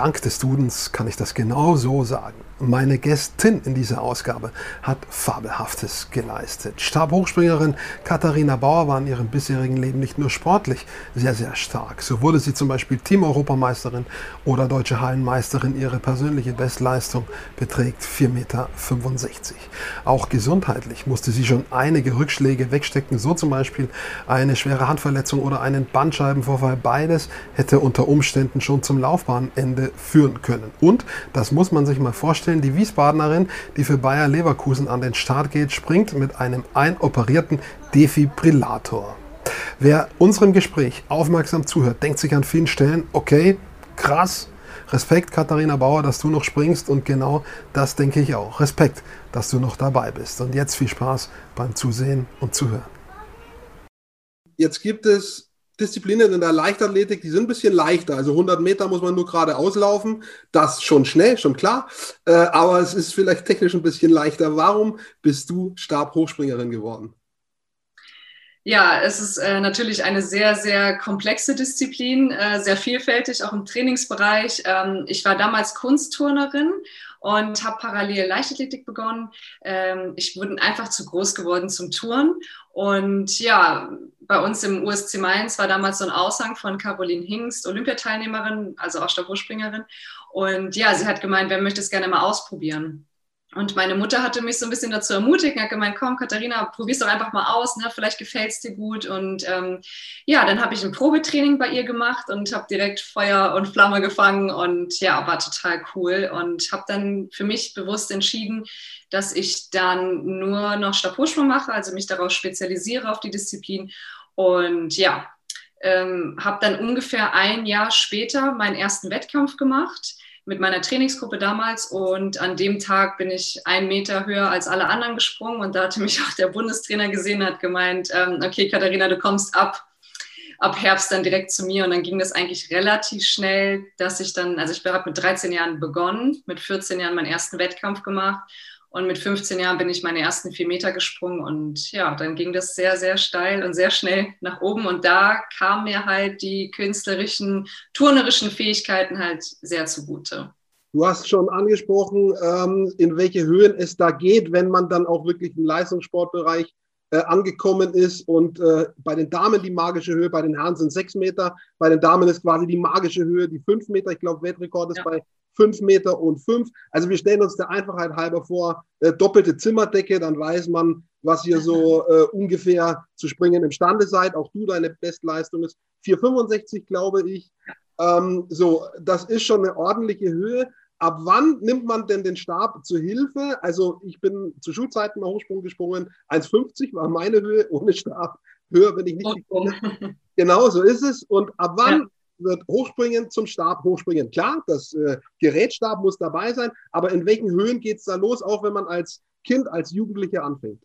Dank des Dudens kann ich das genau so sagen. Meine Gästin in dieser Ausgabe hat Fabelhaftes geleistet. Stabhochspringerin Katharina Bauer war in ihrem bisherigen Leben nicht nur sportlich sehr, sehr stark. So wurde sie zum Beispiel Team-Europameisterin oder deutsche Hallenmeisterin. Ihre persönliche Bestleistung beträgt 4,65 Meter. Auch gesundheitlich musste sie schon einige Rückschläge wegstecken, so zum Beispiel eine schwere Handverletzung oder einen Bandscheibenvorfall. Beides hätte unter Umständen schon zum Laufbahnende führen können. Und, das muss man sich mal vorstellen, die Wiesbadenerin, die für Bayer Leverkusen an den Start geht, springt mit einem einoperierten Defibrillator. Wer unserem Gespräch aufmerksam zuhört, denkt sich an vielen Stellen, okay, krass, Respekt, Katharina Bauer, dass du noch springst und genau das denke ich auch. Respekt, dass du noch dabei bist. Und jetzt viel Spaß beim Zusehen und Zuhören. Jetzt gibt es Disziplinen in der Leichtathletik, die sind ein bisschen leichter. Also 100 Meter muss man nur gerade auslaufen. Das schon schnell, schon klar. Äh, aber es ist vielleicht technisch ein bisschen leichter. Warum bist du Stabhochspringerin geworden? Ja, es ist äh, natürlich eine sehr, sehr komplexe Disziplin, äh, sehr vielfältig, auch im Trainingsbereich. Ähm, ich war damals Kunstturnerin und habe parallel Leichtathletik begonnen. Ähm, ich bin einfach zu groß geworden zum Touren. Und ja, bei uns im USC Mainz war damals so ein Aushang von Caroline Hingst, Olympiateilnehmerin, also auch Stabhochspringerin. Und ja, sie hat gemeint, wer möchte es gerne mal ausprobieren? Und meine Mutter hatte mich so ein bisschen dazu ermutigt und hat gemeint, komm Katharina, probier's doch einfach mal aus, ne? vielleicht gefällt es dir gut. Und ähm, ja, dann habe ich ein Probetraining bei ihr gemacht und habe direkt Feuer und Flamme gefangen und ja, war total cool. Und habe dann für mich bewusst entschieden, dass ich dann nur noch Stabhochsprung mache, also mich darauf spezialisiere auf die Disziplin. Und ja, ähm, habe dann ungefähr ein Jahr später meinen ersten Wettkampf gemacht mit meiner Trainingsgruppe damals. Und an dem Tag bin ich einen Meter höher als alle anderen gesprungen. Und da hatte mich auch der Bundestrainer gesehen und hat gemeint, ähm, okay Katharina, du kommst ab, ab Herbst dann direkt zu mir. Und dann ging das eigentlich relativ schnell, dass ich dann, also ich habe mit 13 Jahren begonnen, mit 14 Jahren meinen ersten Wettkampf gemacht und mit 15 Jahren bin ich meine ersten vier Meter gesprungen und ja, dann ging das sehr, sehr steil und sehr schnell nach oben. Und da kamen mir halt die künstlerischen, turnerischen Fähigkeiten halt sehr zugute. Du hast schon angesprochen, ähm, in welche Höhen es da geht, wenn man dann auch wirklich im Leistungssportbereich äh, angekommen ist. Und äh, bei den Damen die magische Höhe, bei den Herren sind sechs Meter, bei den Damen ist quasi die magische Höhe die fünf Meter. Ich glaube, Weltrekord ist ja. bei fünf Meter und fünf. Also wir stellen uns der Einfachheit halber vor, äh, doppelte Zimmerdecke, dann weiß man, was ihr so äh, ungefähr zu springen imstande seid. Auch du, deine Bestleistung ist 4,65, glaube ich. Ähm, so, das ist schon eine ordentliche Höhe. Ab wann nimmt man denn den Stab zur Hilfe? Also ich bin zu Schulzeiten mal Hochsprung gesprungen. 1,50 war meine Höhe ohne Stab. Höher bin ich nicht gekommen. Genau so ist es. Und ab wann ja wird Hochspringen zum Stab hochspringen. Klar, das äh, Gerätstab muss dabei sein, aber in welchen Höhen geht es da los, auch wenn man als Kind, als Jugendliche anfängt?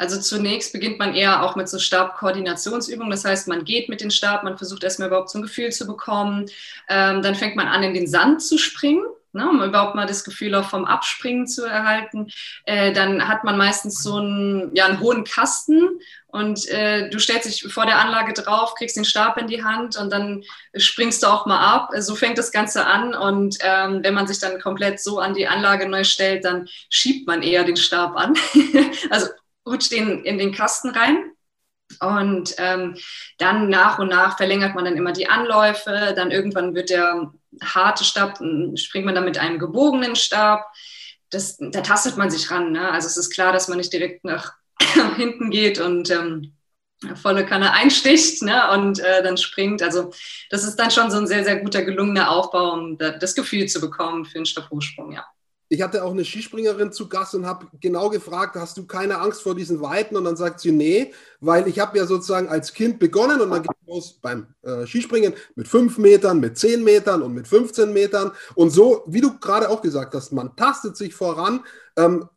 Also zunächst beginnt man eher auch mit so Stabkoordinationsübungen. Das heißt, man geht mit dem Stab, man versucht erstmal überhaupt so ein Gefühl zu bekommen. Ähm, dann fängt man an, in den Sand zu springen ne, um überhaupt mal das Gefühl auch vom Abspringen zu erhalten. Äh, dann hat man meistens so einen, ja, einen hohen Kasten und äh, du stellst dich vor der Anlage drauf, kriegst den Stab in die Hand und dann springst du auch mal ab. So fängt das Ganze an und ähm, wenn man sich dann komplett so an die Anlage neu stellt, dann schiebt man eher den Stab an. also rutscht den in den Kasten rein. Und ähm, dann nach und nach verlängert man dann immer die Anläufe. Dann irgendwann wird der harte Stab, springt man dann mit einem gebogenen Stab. Das, da tastet man sich ran. Ne? Also es ist klar, dass man nicht direkt nach hinten geht und ähm, volle Kanne einsticht ne? und äh, dann springt. Also das ist dann schon so ein sehr, sehr guter, gelungener Aufbau, um das Gefühl zu bekommen für einen Stabhochsprung, ja ich hatte auch eine Skispringerin zu Gast und habe genau gefragt, hast du keine Angst vor diesen Weiten? Und dann sagt sie, nee, weil ich habe ja sozusagen als Kind begonnen und dann geht es los beim äh, Skispringen mit fünf Metern, mit zehn Metern und mit 15 Metern. Und so, wie du gerade auch gesagt hast, man tastet sich voran. Ähm,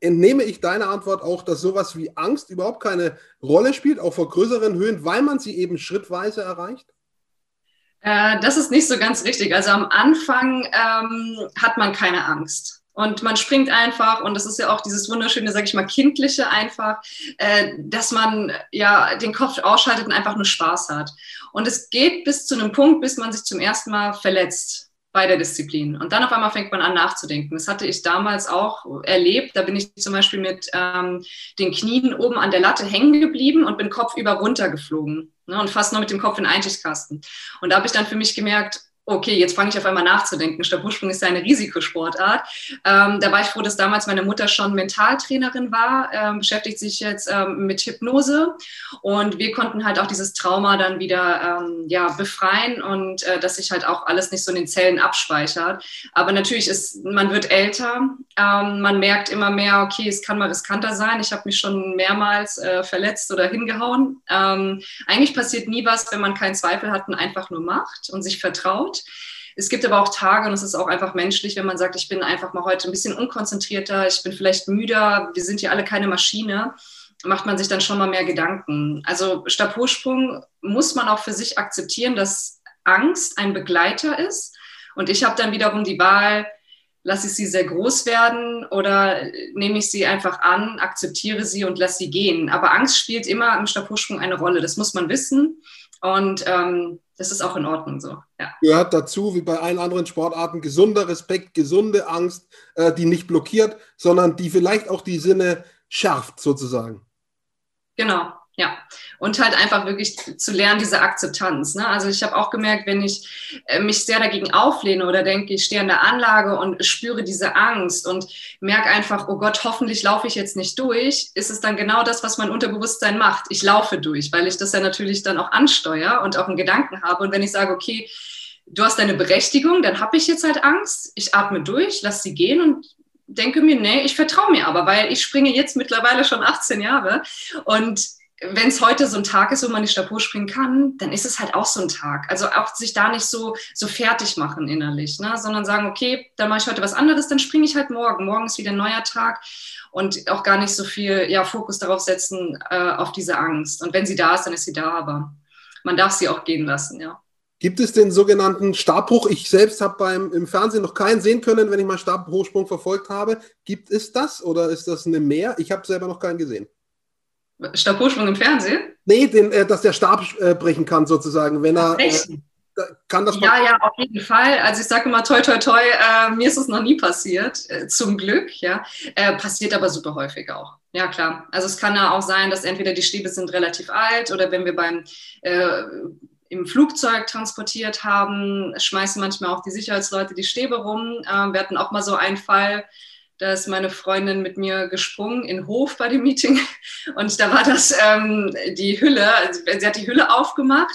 entnehme ich deine Antwort auch, dass sowas wie Angst überhaupt keine Rolle spielt, auch vor größeren Höhen, weil man sie eben schrittweise erreicht? Äh, das ist nicht so ganz richtig. Also am Anfang ähm, hat man keine Angst. Und man springt einfach, und das ist ja auch dieses wunderschöne, sag ich mal, kindliche einfach, äh, dass man ja den Kopf ausschaltet und einfach nur Spaß hat. Und es geht bis zu einem Punkt, bis man sich zum ersten Mal verletzt. bei der Disziplin. Und dann auf einmal fängt man an nachzudenken. Das hatte ich damals auch erlebt. Da bin ich zum Beispiel mit ähm, den Knien oben an der Latte hängen geblieben und bin kopfüber runtergeflogen ne, und fast nur mit dem Kopf in den Einschichtkasten. Und da habe ich dann für mich gemerkt, okay, jetzt fange ich auf einmal nachzudenken. Stabhochsprung ist ja eine Risikosportart. Ähm, da war ich froh, dass damals meine Mutter schon Mentaltrainerin war, ähm, beschäftigt sich jetzt ähm, mit Hypnose und wir konnten halt auch dieses Trauma dann wieder ähm, ja, befreien und äh, dass sich halt auch alles nicht so in den Zellen abspeichert. Aber natürlich ist, man wird älter, ähm, man merkt immer mehr, okay, es kann mal riskanter sein. Ich habe mich schon mehrmals äh, verletzt oder hingehauen. Ähm, eigentlich passiert nie was, wenn man keinen Zweifel hat und einfach nur macht und sich vertraut Es gibt aber auch Tage, und es ist auch einfach menschlich, wenn man sagt, ich bin einfach mal heute ein bisschen unkonzentrierter, ich bin vielleicht müder, wir sind ja alle keine Maschine, macht man sich dann schon mal mehr Gedanken. Also Stabhochsprung muss man auch für sich akzeptieren, dass Angst ein Begleiter ist. Und ich habe dann wiederum die Wahl, lasse ich sie sehr groß werden oder nehme ich sie einfach an, akzeptiere sie und lasse sie gehen. Aber Angst spielt immer im Stabhochsprung eine Rolle, das muss man wissen. Und ähm, das ist auch in Ordnung so. Ja. Gehört dazu, wie bei allen anderen Sportarten, gesunder Respekt, gesunde Angst, äh, die nicht blockiert, sondern die vielleicht auch die Sinne schärft, sozusagen. Genau, ja, und halt einfach wirklich zu lernen, diese Akzeptanz. Ne? Also ich habe auch gemerkt, wenn ich äh, mich sehr dagegen auflehne oder denke, ich stehe in der Anlage und spüre diese Angst und merke einfach, oh Gott, hoffentlich laufe ich jetzt nicht durch, ist es dann genau das, was mein Unterbewusstsein macht. Ich laufe durch, weil ich das ja natürlich dann auch ansteuere und auch einen Gedanken habe. Und wenn ich sage, okay, du hast deine Berechtigung, dann habe ich jetzt halt Angst, ich atme durch, lass sie gehen und denke mir, nee, ich vertraue mir aber, weil ich springe jetzt mittlerweile schon 18 Jahre und wenn es heute so ein Tag ist, wo man nicht Stabhoch springen kann, dann ist es halt auch so ein Tag. Also auch sich da nicht so, so fertig machen innerlich, ne? sondern sagen, okay, dann mache ich heute was anderes, dann springe ich halt morgen. Morgen ist wieder ein neuer Tag und auch gar nicht so viel ja, Fokus darauf setzen, äh, auf diese Angst. Und wenn sie da ist, dann ist sie da, aber man darf sie auch gehen lassen, ja. Gibt es den sogenannten Stabhoch? Ich selbst habe im Fernsehen noch keinen sehen können, wenn ich mal Stabhochsprung verfolgt habe. Gibt es das oder ist das eine Mehr? Ich habe selber noch keinen gesehen. Stabhochsprung im Fernsehen? Nee, den, äh, dass der Stab äh, brechen kann, sozusagen, wenn er. Äh, kann das ja, ja, auf jeden Fall. Also ich sage immer toi, toi, toi, äh, mir ist es noch nie passiert, äh, zum Glück, ja. Äh, passiert aber super häufig auch. Ja, klar. Also es kann ja auch sein, dass entweder die Stäbe sind relativ alt oder wenn wir beim äh, im Flugzeug transportiert haben, schmeißen manchmal auch die Sicherheitsleute die Stäbe rum. Äh, wir hatten auch mal so einen Fall, da ist meine Freundin mit mir gesprungen in Hof bei dem Meeting und da war das ähm, die Hülle, also sie hat die Hülle aufgemacht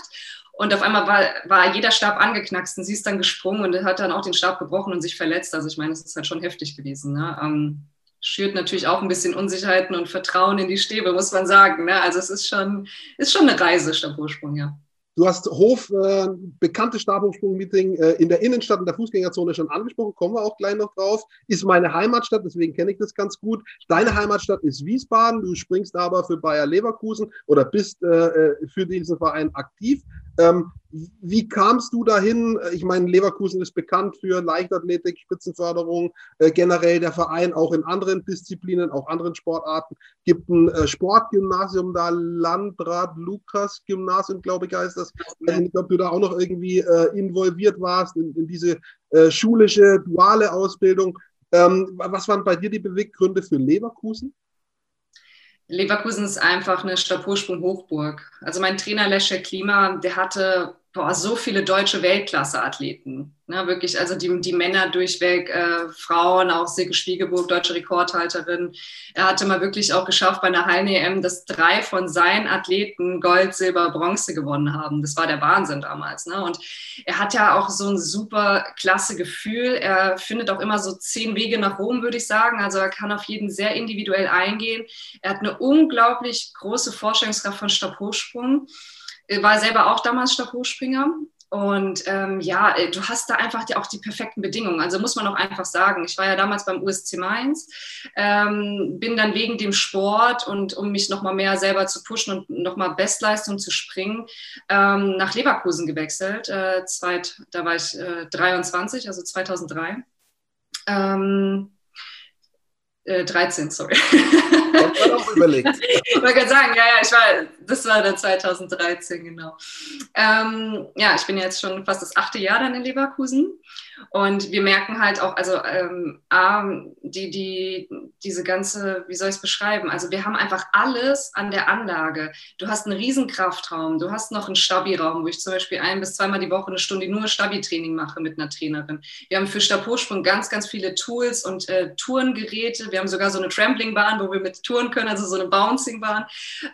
und auf einmal war, war jeder Stab angeknackst und sie ist dann gesprungen und hat dann auch den Stab gebrochen und sich verletzt. Also ich meine, es ist halt schon heftig gewesen. Ne? Ähm, schürt natürlich auch ein bisschen Unsicherheiten und Vertrauen in die Stäbe, muss man sagen. Ne? Also es ist schon, ist schon eine Reise, Stabhochsprung, ja. Du hast Hof, äh, bekanntes Stabhochsprung-Meeting äh, in der Innenstadt, in der Fußgängerzone schon angesprochen, kommen wir auch gleich noch drauf. Ist meine Heimatstadt, deswegen kenne ich das ganz gut. Deine Heimatstadt ist Wiesbaden, du springst aber für Bayer Leverkusen oder bist äh, äh für diesen Verein aktiv. Ähm, wie kamst du dahin? Ich meine, Leverkusen ist bekannt für Leichtathletik, Spitzenförderung, äh, generell der Verein auch in anderen Disziplinen, auch anderen Sportarten. Gibt ein äh, Sportgymnasium da, Landrat Lukas Gymnasium, glaube ich, heißt das. Ich weiß nicht, ob du da auch noch irgendwie äh, involviert warst in, in diese äh, schulische, duale Ausbildung. Ähm, was waren bei dir die Beweggründe für Leverkusen? Leverkusen ist einfach eine Stabhochsprung-Hochburg. Also mein Trainer Lesche Klima, der hatte boah, so viele deutsche Weltklasse-Athleten. Ne, wirklich, also die, die Männer durchweg, äh, Frauen, auch Silke Spiegelburg, deutsche Rekordhalterin. Er hatte mal wirklich auch geschafft bei einer Hallen-EM, dass drei von seinen Athleten Gold, Silber, Bronze gewonnen haben. Das war der Wahnsinn damals. Ne? Und er hat ja auch so ein super klasse Gefühl. Er findet auch immer so zehn Wege nach Rom, würde ich sagen. Also er kann auf jeden sehr individuell eingehen. Er hat eine unglaublich große Vorstellungskraft von Stabhochsprung war selber auch damals Stabhochspringer. Und ähm, ja, äh, du hast da einfach die, auch die perfekten Bedingungen. Also muss man auch einfach sagen. Ich war ja damals beim USC Mainz, ähm, bin dann wegen dem Sport und um mich nochmal mehr selber zu pushen und nochmal Bestleistung zu springen, ähm, nach Leverkusen gewechselt. Äh, zweit, da war ich äh, 23, also 2003. Ähm, äh, 13, sorry. Das war auch überlegt. ich wollte gerade sagen, ja, ja, ich war, das war dann 2013, genau. Ähm, ja, ich bin jetzt schon fast das achte Jahr dann in Leverkusen. Und wir merken halt auch, also ähm, die, die, diese ganze, wie soll ich es beschreiben? Also wir haben einfach alles an der Anlage. Du hast einen riesen Kraftraum, du hast noch einen Stabi-Raum, wo ich zum Beispiel ein bis zweimal die Woche eine Stunde nur Stabi-Training mache mit einer Trainerin. Wir haben für Stabhochsprung ganz, ganz viele Tools und äh, Tourengeräte. Wir haben sogar so eine Tramplingbahn, wo wir mit touren können, also so eine Bouncing-Bahn.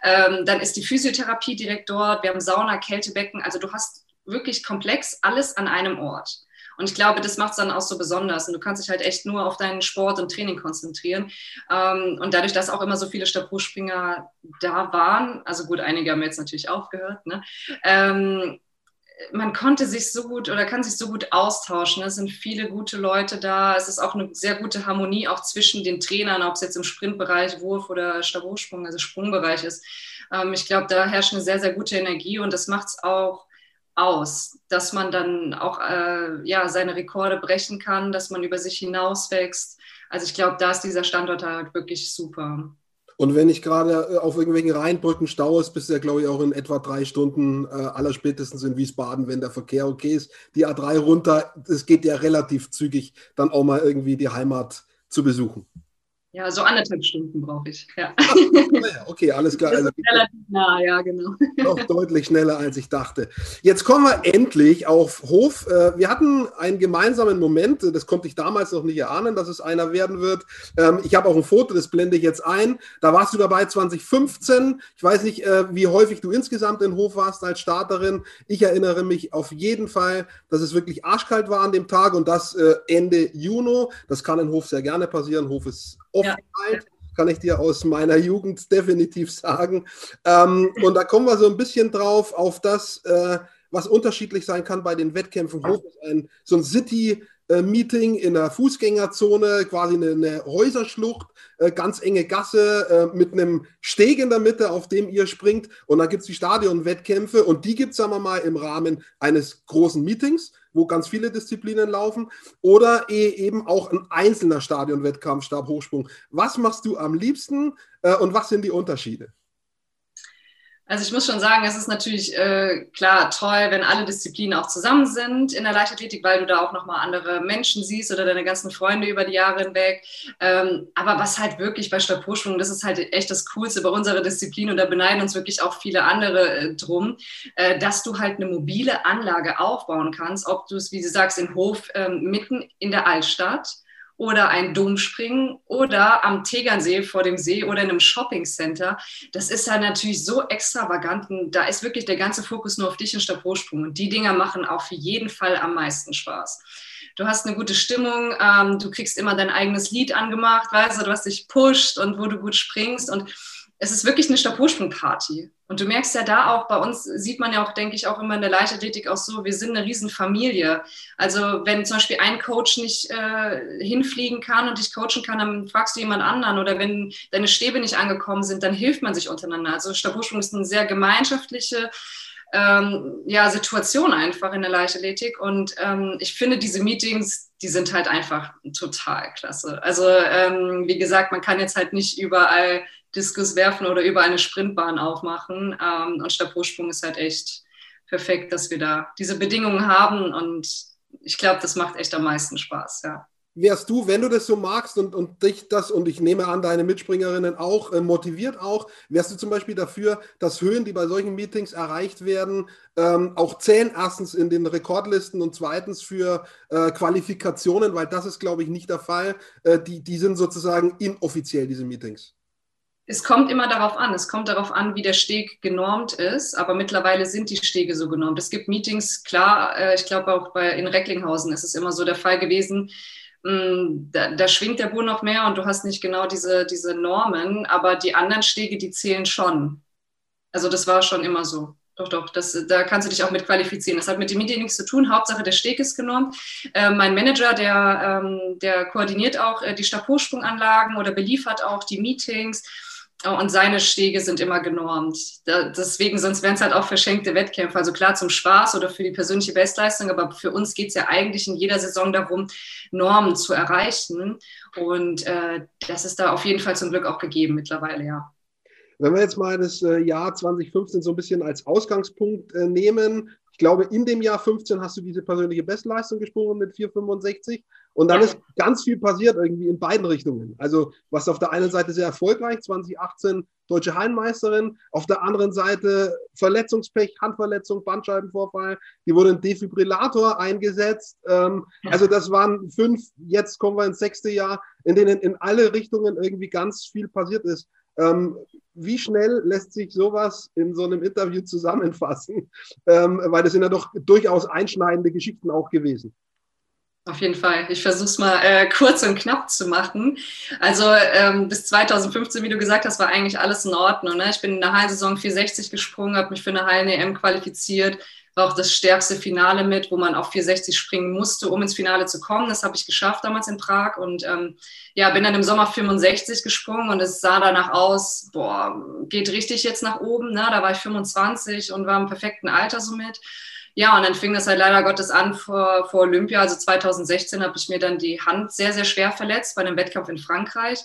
Ähm, dann ist die Physiotherapie direkt dort. Wir haben Sauna, Kältebecken. Also du hast wirklich komplex alles an einem Ort. Und ich glaube, das macht es dann auch so besonders. Und du kannst dich halt echt nur auf deinen Sport und Training konzentrieren. Ähm, und dadurch, dass auch immer so viele Stabhochspringer da waren, also gut, einige haben jetzt natürlich aufgehört, ne? Ähm, man konnte sich so gut oder kann sich so gut austauschen. Es sind viele gute Leute da. Es ist auch eine sehr gute Harmonie auch zwischen den Trainern, ob es jetzt im Sprintbereich, Wurf oder Stabhochsprung, also Sprungbereich ist. Ähm, ich glaube, da herrscht eine sehr, sehr gute Energie und das macht es auch aus, dass man dann auch äh, ja, seine Rekorde brechen kann, dass man über sich hinauswächst. Also ich glaube, da ist dieser Standort halt wirklich super. Und wenn ich gerade äh, auf irgendwelchen Rheinbrücken Stau ist, bist du ja, glaube ich, auch in etwa drei Stunden äh, aller spätestens in Wiesbaden, wenn der Verkehr okay ist. Die A3 runter, es geht ja relativ zügig, dann auch mal irgendwie die Heimat zu besuchen. Ja, so anderthalb Stunden brauche ich. Ja. okay, alles klar. Also, relativ nah, ja, genau. Noch deutlich schneller, als ich dachte. Jetzt kommen wir endlich auf Hof. Äh, wir hatten einen gemeinsamen Moment, das konnte ich damals noch nicht erahnen, dass es einer werden wird. Ähm, ich habe auch ein Foto, das blende ich jetzt ein. Da warst du dabei 2015. Ich weiß nicht, äh, wie häufig du insgesamt in Hof warst als Starterin. Ich erinnere mich auf jeden Fall, dass es wirklich arschkalt war an dem Tag und das äh, Ende Juni. Das kann in Hof sehr gerne passieren. Hof ist Offenheit, ja. kann ich dir aus meiner Jugend definitiv sagen. Ähm, und da kommen wir so ein bisschen drauf auf das, äh, was unterschiedlich sein kann bei den Wettkämpfen. Hof ist ein, so ein City- Meeting in der Fußgängerzone, quasi eine, eine Häuserschlucht, äh, ganz enge Gasse äh, mit einem Steg in der Mitte, auf dem ihr springt. Und dann gibt es die Stadionwettkämpfe und die gibt es, sagen wir mal, im Rahmen eines großen Meetings wo ganz viele Disziplinen laufen, oder eh eben auch ein einzelner Stadionwettkampf, Stabhochsprung. Was machst du am liebsten äh, und was sind die Unterschiede? Also ich muss schon sagen, es ist natürlich äh, klar toll, wenn alle Disziplinen auch zusammen sind in der Leichtathletik, weil du da auch nochmal andere Menschen siehst oder deine ganzen Freunde über die Jahre hinweg. Ähm, aber was halt wirklich bei Stabhochsprung, das ist halt echt das Coolste bei unserer Disziplin und da beneiden uns wirklich auch viele andere äh, drum, äh, dass du halt eine mobile Anlage aufbauen kannst, ob du es, wie du sagst, in Hof ähm, mitten in der Altstadt oder ein Domspringen oder am Tegernsee vor dem See oder in einem Shoppingcenter. Das ist halt natürlich so extravagant. Da ist wirklich der ganze Fokus nur auf dich und Stabhochsprung. Und die Dinger machen auf jeden Fall am meisten Spaß. Du hast eine gute Stimmung, ähm, du kriegst immer dein eigenes Lied angemacht, weißt du, was dich pusht und wo du gut springst. Und es ist wirklich eine Stabhochsprung-Party. Und du merkst ja da auch, bei uns sieht man ja auch, denke ich, auch immer in der Leichtathletik auch so, wir sind eine Riesenfamilie. Also wenn zum Beispiel ein Coach nicht äh, hinfliegen kann und dich coachen kann, dann fragst du jemand anderen. Oder wenn deine Stäbe nicht angekommen sind, dann hilft man sich untereinander. Also Stabhochsprung ist eine sehr gemeinschaftliche ähm, ja, Situation einfach in der Leichtathletik. Und ähm, ich finde, diese Meetings, die sind halt einfach total klasse. Also ähm, wie gesagt, man kann jetzt halt nicht überall Diskus werfen oder über eine Sprintbahn aufmachen. Ähm, und Stabhochsprung ist halt echt perfekt, dass wir da diese Bedingungen haben. Und ich glaube, das macht echt am meisten Spaß, ja. Wärst du, wenn du das so magst und, und dich das, und ich nehme an, deine Mitspringerinnen auch, äh, motiviert auch, wärst du zum Beispiel dafür, dass Höhen, die bei solchen Meetings erreicht werden, ähm, auch zählen, erstens in den Rekordlisten und zweitens für äh, Qualifikationen, weil das ist, glaube ich, nicht der Fall. Äh, die, die sind sozusagen inoffiziell, diese Meetings. Es kommt immer darauf an. Es kommt darauf an, wie der Steg genormt ist. Aber mittlerweile sind die Stege so genormt. Es gibt Meetings, klar, äh, ich glaube auch bei, in Recklinghausen ist es immer so der Fall gewesen. Mm, da, da, schwingt der Boden noch mehr und du hast nicht genau diese, diese Normen. Aber die anderen Stege, die zählen schon. Also das war schon immer so. Doch, doch, das, da kannst du dich auch mit qualifizieren. Das hat mit dem Meeting nichts zu tun. Hauptsache, der Steg ist genormt. Äh, mein Manager, der, ähm, der koordiniert auch äh, die Stabhochsprunganlagen oder beliefert auch die Meetings und seine Stege sind immer genormt. Da, deswegen, sonst wären es halt auch verschenkte Wettkämpfe. Also klar zum Spaß oder für die persönliche Bestleistung, aber für uns geht es ja eigentlich in jeder Saison darum, Normen zu erreichen. Und äh, das ist da auf jeden Fall zum Glück auch gegeben mittlerweile, ja. Wenn wir jetzt mal das äh, Jahr 2015 so ein bisschen als Ausgangspunkt äh, nehmen, Ich glaube, in dem Jahr 15 hast du diese persönliche Bestleistung gesprungen mit 4,65. Und dann ist ganz viel passiert irgendwie in beiden Richtungen. Also, was auf der einen Seite sehr erfolgreich, 2018 deutsche Hallenmeisterin, auf der anderen Seite Verletzungspech, Handverletzung, Bandscheibenvorfall. Die wurde ein Defibrillator eingesetzt. Ähm, also, das waren fünf, jetzt kommen wir ins sechste Jahr, in denen in alle Richtungen irgendwie ganz viel passiert ist. Ähm, wie schnell lässt sich sowas in so einem Interview zusammenfassen? Ähm, weil das sind ja doch durchaus einschneidende Geschichten auch gewesen. Auf jeden Fall. Ich versuche es mal äh, kurz und knapp zu machen. Also ähm, bis 2015, wie du gesagt hast, war eigentlich alles in Ordnung. Ne? Ich bin in der Hallensaison 460 gesprungen, habe mich für eine Hallen-EM qualifiziert, war auch das stärkste Finale mit, wo man auf 460 springen musste, um ins Finale zu kommen. Das habe ich geschafft damals in Prag und ähm, ja, bin dann im Sommer 65 gesprungen und es sah danach aus, boah, geht richtig jetzt nach oben. Ne? Da war ich 25 und war im perfekten Alter somit. Ja, und dann fing das halt leider Gottes an vor, vor Olympia. Also 2016 habe ich mir dann die Hand sehr, sehr schwer verletzt bei einem Wettkampf in Frankreich.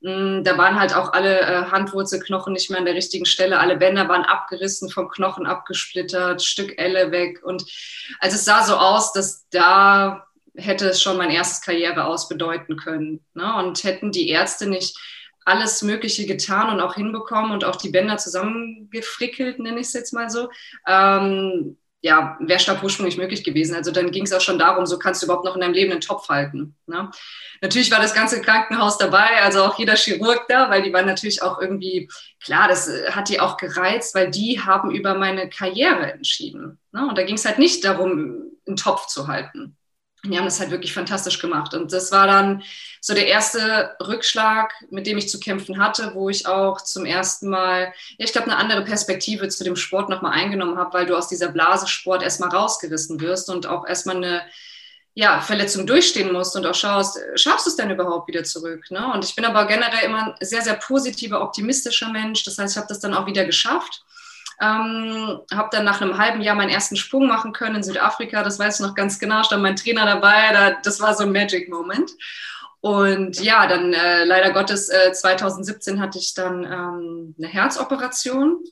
Mm, da waren halt auch alle äh, Handwurzelknochen nicht mehr an der richtigen Stelle. Alle Bänder waren abgerissen, vom Knochen abgesplittert, Stück Elle weg. Und also es sah so aus, dass da hätte es schon mein erstes Karriere aus bedeuten können. Ne? Und hätten die Ärzte nicht alles Mögliche getan und auch hinbekommen und auch die Bänder zusammengefrickelt, nenne ich es jetzt mal so, ähm, ja, wäre Stabhochsprung nicht möglich gewesen. Also dann ging es auch schon darum, so kannst du überhaupt noch in deinem Leben einen Topf halten. Ne? Natürlich war das ganze Krankenhaus dabei, also auch jeder Chirurg da, weil die waren natürlich auch irgendwie, klar, das äh, hat die auch gereizt, weil die haben über meine Karriere entschieden. Ne? Und da ging es halt nicht darum, einen Topf zu halten die haben das halt wirklich fantastisch gemacht. Und das war dann so der erste Rückschlag, mit dem ich zu kämpfen hatte, wo ich auch zum ersten Mal, ja, ich glaube, eine andere Perspektive zu dem Sport nochmal eingenommen habe, weil du aus dieser Blasesport erstmal rausgerissen wirst und auch erstmal eine ja, Verletzung durchstehen musst und auch schaust, schaffst du es denn überhaupt wieder zurück? Ne? Und ich bin aber generell immer ein sehr, sehr positiver, optimistischer Mensch. Das heißt, ich habe das dann auch wieder geschafft ähm, habe dann nach einem halben Jahr meinen ersten Sprung machen können in Südafrika. Das weiß ich noch ganz genau. Stand mein Trainer dabei. Da, das war so ein Magic Moment. Und ja, dann äh, leider Gottes äh, 2017 hatte ich dann ähm, eine Herzoperation.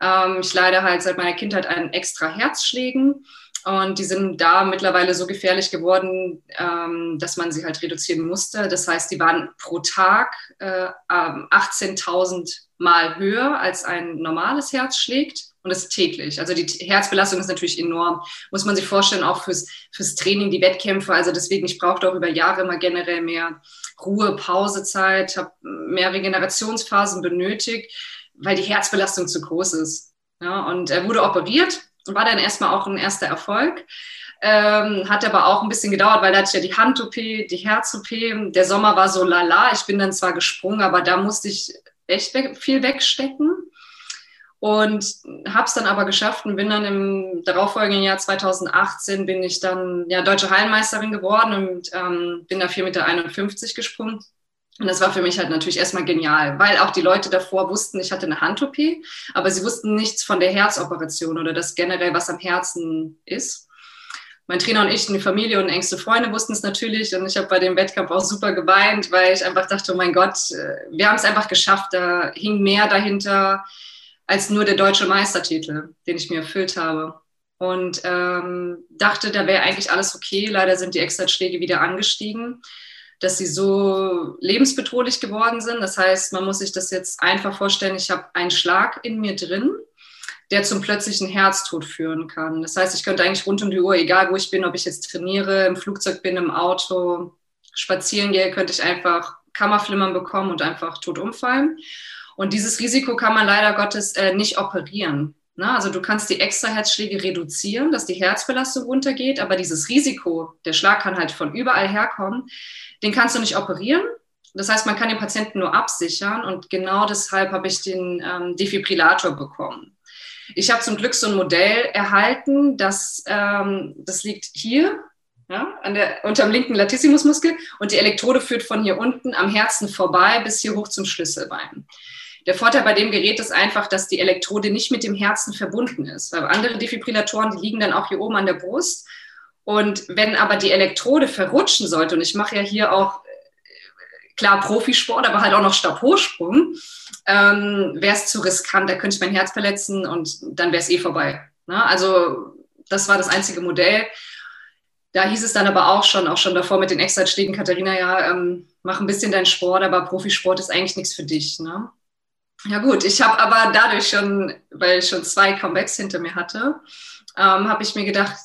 Ähm, ich leide halt seit meiner Kindheit an extra Herzschlägen. Und die sind da mittlerweile so gefährlich geworden, ähm, dass man sie halt reduzieren musste. Das heißt, die waren pro Tag äh, 18.000 Mal höher als ein normales Herz schlägt. Und das täglich. Also die Herzbelastung ist natürlich enorm. Muss man sich vorstellen, auch fürs, fürs Training, die Wettkämpfe. Also deswegen, ich brauchte auch über Jahre immer generell mehr Ruhe, Pausezeit, habe mehr Regenerationsphasen benötigt, weil die Herzbelastung zu groß ist. Ja, und er wurde operiert war dann erstmal auch ein erster Erfolg. Ähm, hat aber auch ein bisschen gedauert, weil da hatte ich ja die Hand-OP, die Herz-OP. Der Sommer war so lala. Ich bin dann zwar gesprungen, aber da musste ich echt weg, viel wegstecken. Und habe es dann aber geschafft und bin dann im darauffolgenden Jahr 2018 bin ich dann ja, deutsche Hallenmeisterin geworden und ähm, bin da 4,51 Meter gesprungen. Und das war für mich halt natürlich erstmal genial, weil auch die Leute davor wussten, ich hatte eine Hand-OP, aber sie wussten nichts von der Herzoperation oder das generell, was am Herzen ist. Mein Trainer und ich, die Familie und engste Freunde wussten es natürlich und ich habe bei dem Wettkampf auch super geweint, weil ich einfach dachte, oh mein Gott, äh, wir haben es einfach geschafft, da hing mehr dahinter als nur der deutsche Meistertitel, den ich mir erfüllt habe. Und ähm, dachte, da wäre eigentlich alles okay. Leider sind die Extraschläge wieder angestiegen dass sie so lebensbedrohlich geworden sind. Das heißt, man muss sich das jetzt einfach vorstellen, ich habe einen Schlag in mir drin, der zum plötzlichen Herztod führen kann. Das heißt, ich könnte eigentlich rund um die Uhr, egal wo ich bin, ob ich jetzt trainiere, im Flugzeug bin, im Auto, spazieren gehe, könnte ich einfach Kammerflimmern bekommen und einfach tot umfallen. Und dieses Risiko kann man leider Gottes äh, nicht operieren. Na, ne? also du kannst die Extraherzschläge reduzieren, dass die Herzbelastung runtergeht, aber dieses Risiko, der Schlag kann halt von überall herkommen, den kannst du nicht operieren. Das heißt, man kann den Patienten nur absichern und genau deshalb habe ich den ähm, Defibrillator bekommen. Ich habe zum Glück so ein Modell erhalten, das, ähm, das liegt hier ja, an der, unterm linken Latissimusmuskel und die Elektrode führt von hier unten am Herzen vorbei bis hier hoch zum Schlüsselbein. Der Vorteil bei dem Gerät ist einfach, dass die Elektrode nicht mit dem Herzen verbunden ist. Weil andere Defibrillatoren, die liegen dann auch hier oben an der Brust und wenn aber die Elektrode verrutschen sollte, und ich mache ja hier auch klar Profisport, aber halt auch noch Stabhochsprung, ähm, wäre es zu riskant, da könnte ich mein Herz verletzen und dann wäre es eh vorbei. Ne? Also das war das einzige Modell. Da hieß es dann aber auch schon, auch schon davor mit den Eckzeitschlägen, Katharina, ja, ähm, mach ein bisschen deinen Sport, aber Profisport ist eigentlich nichts für dich. Ne? Ja gut, ich habe aber dadurch schon, weil ich schon zwei Comebacks hinter mir hatte, ähm, habe ich mir gedacht,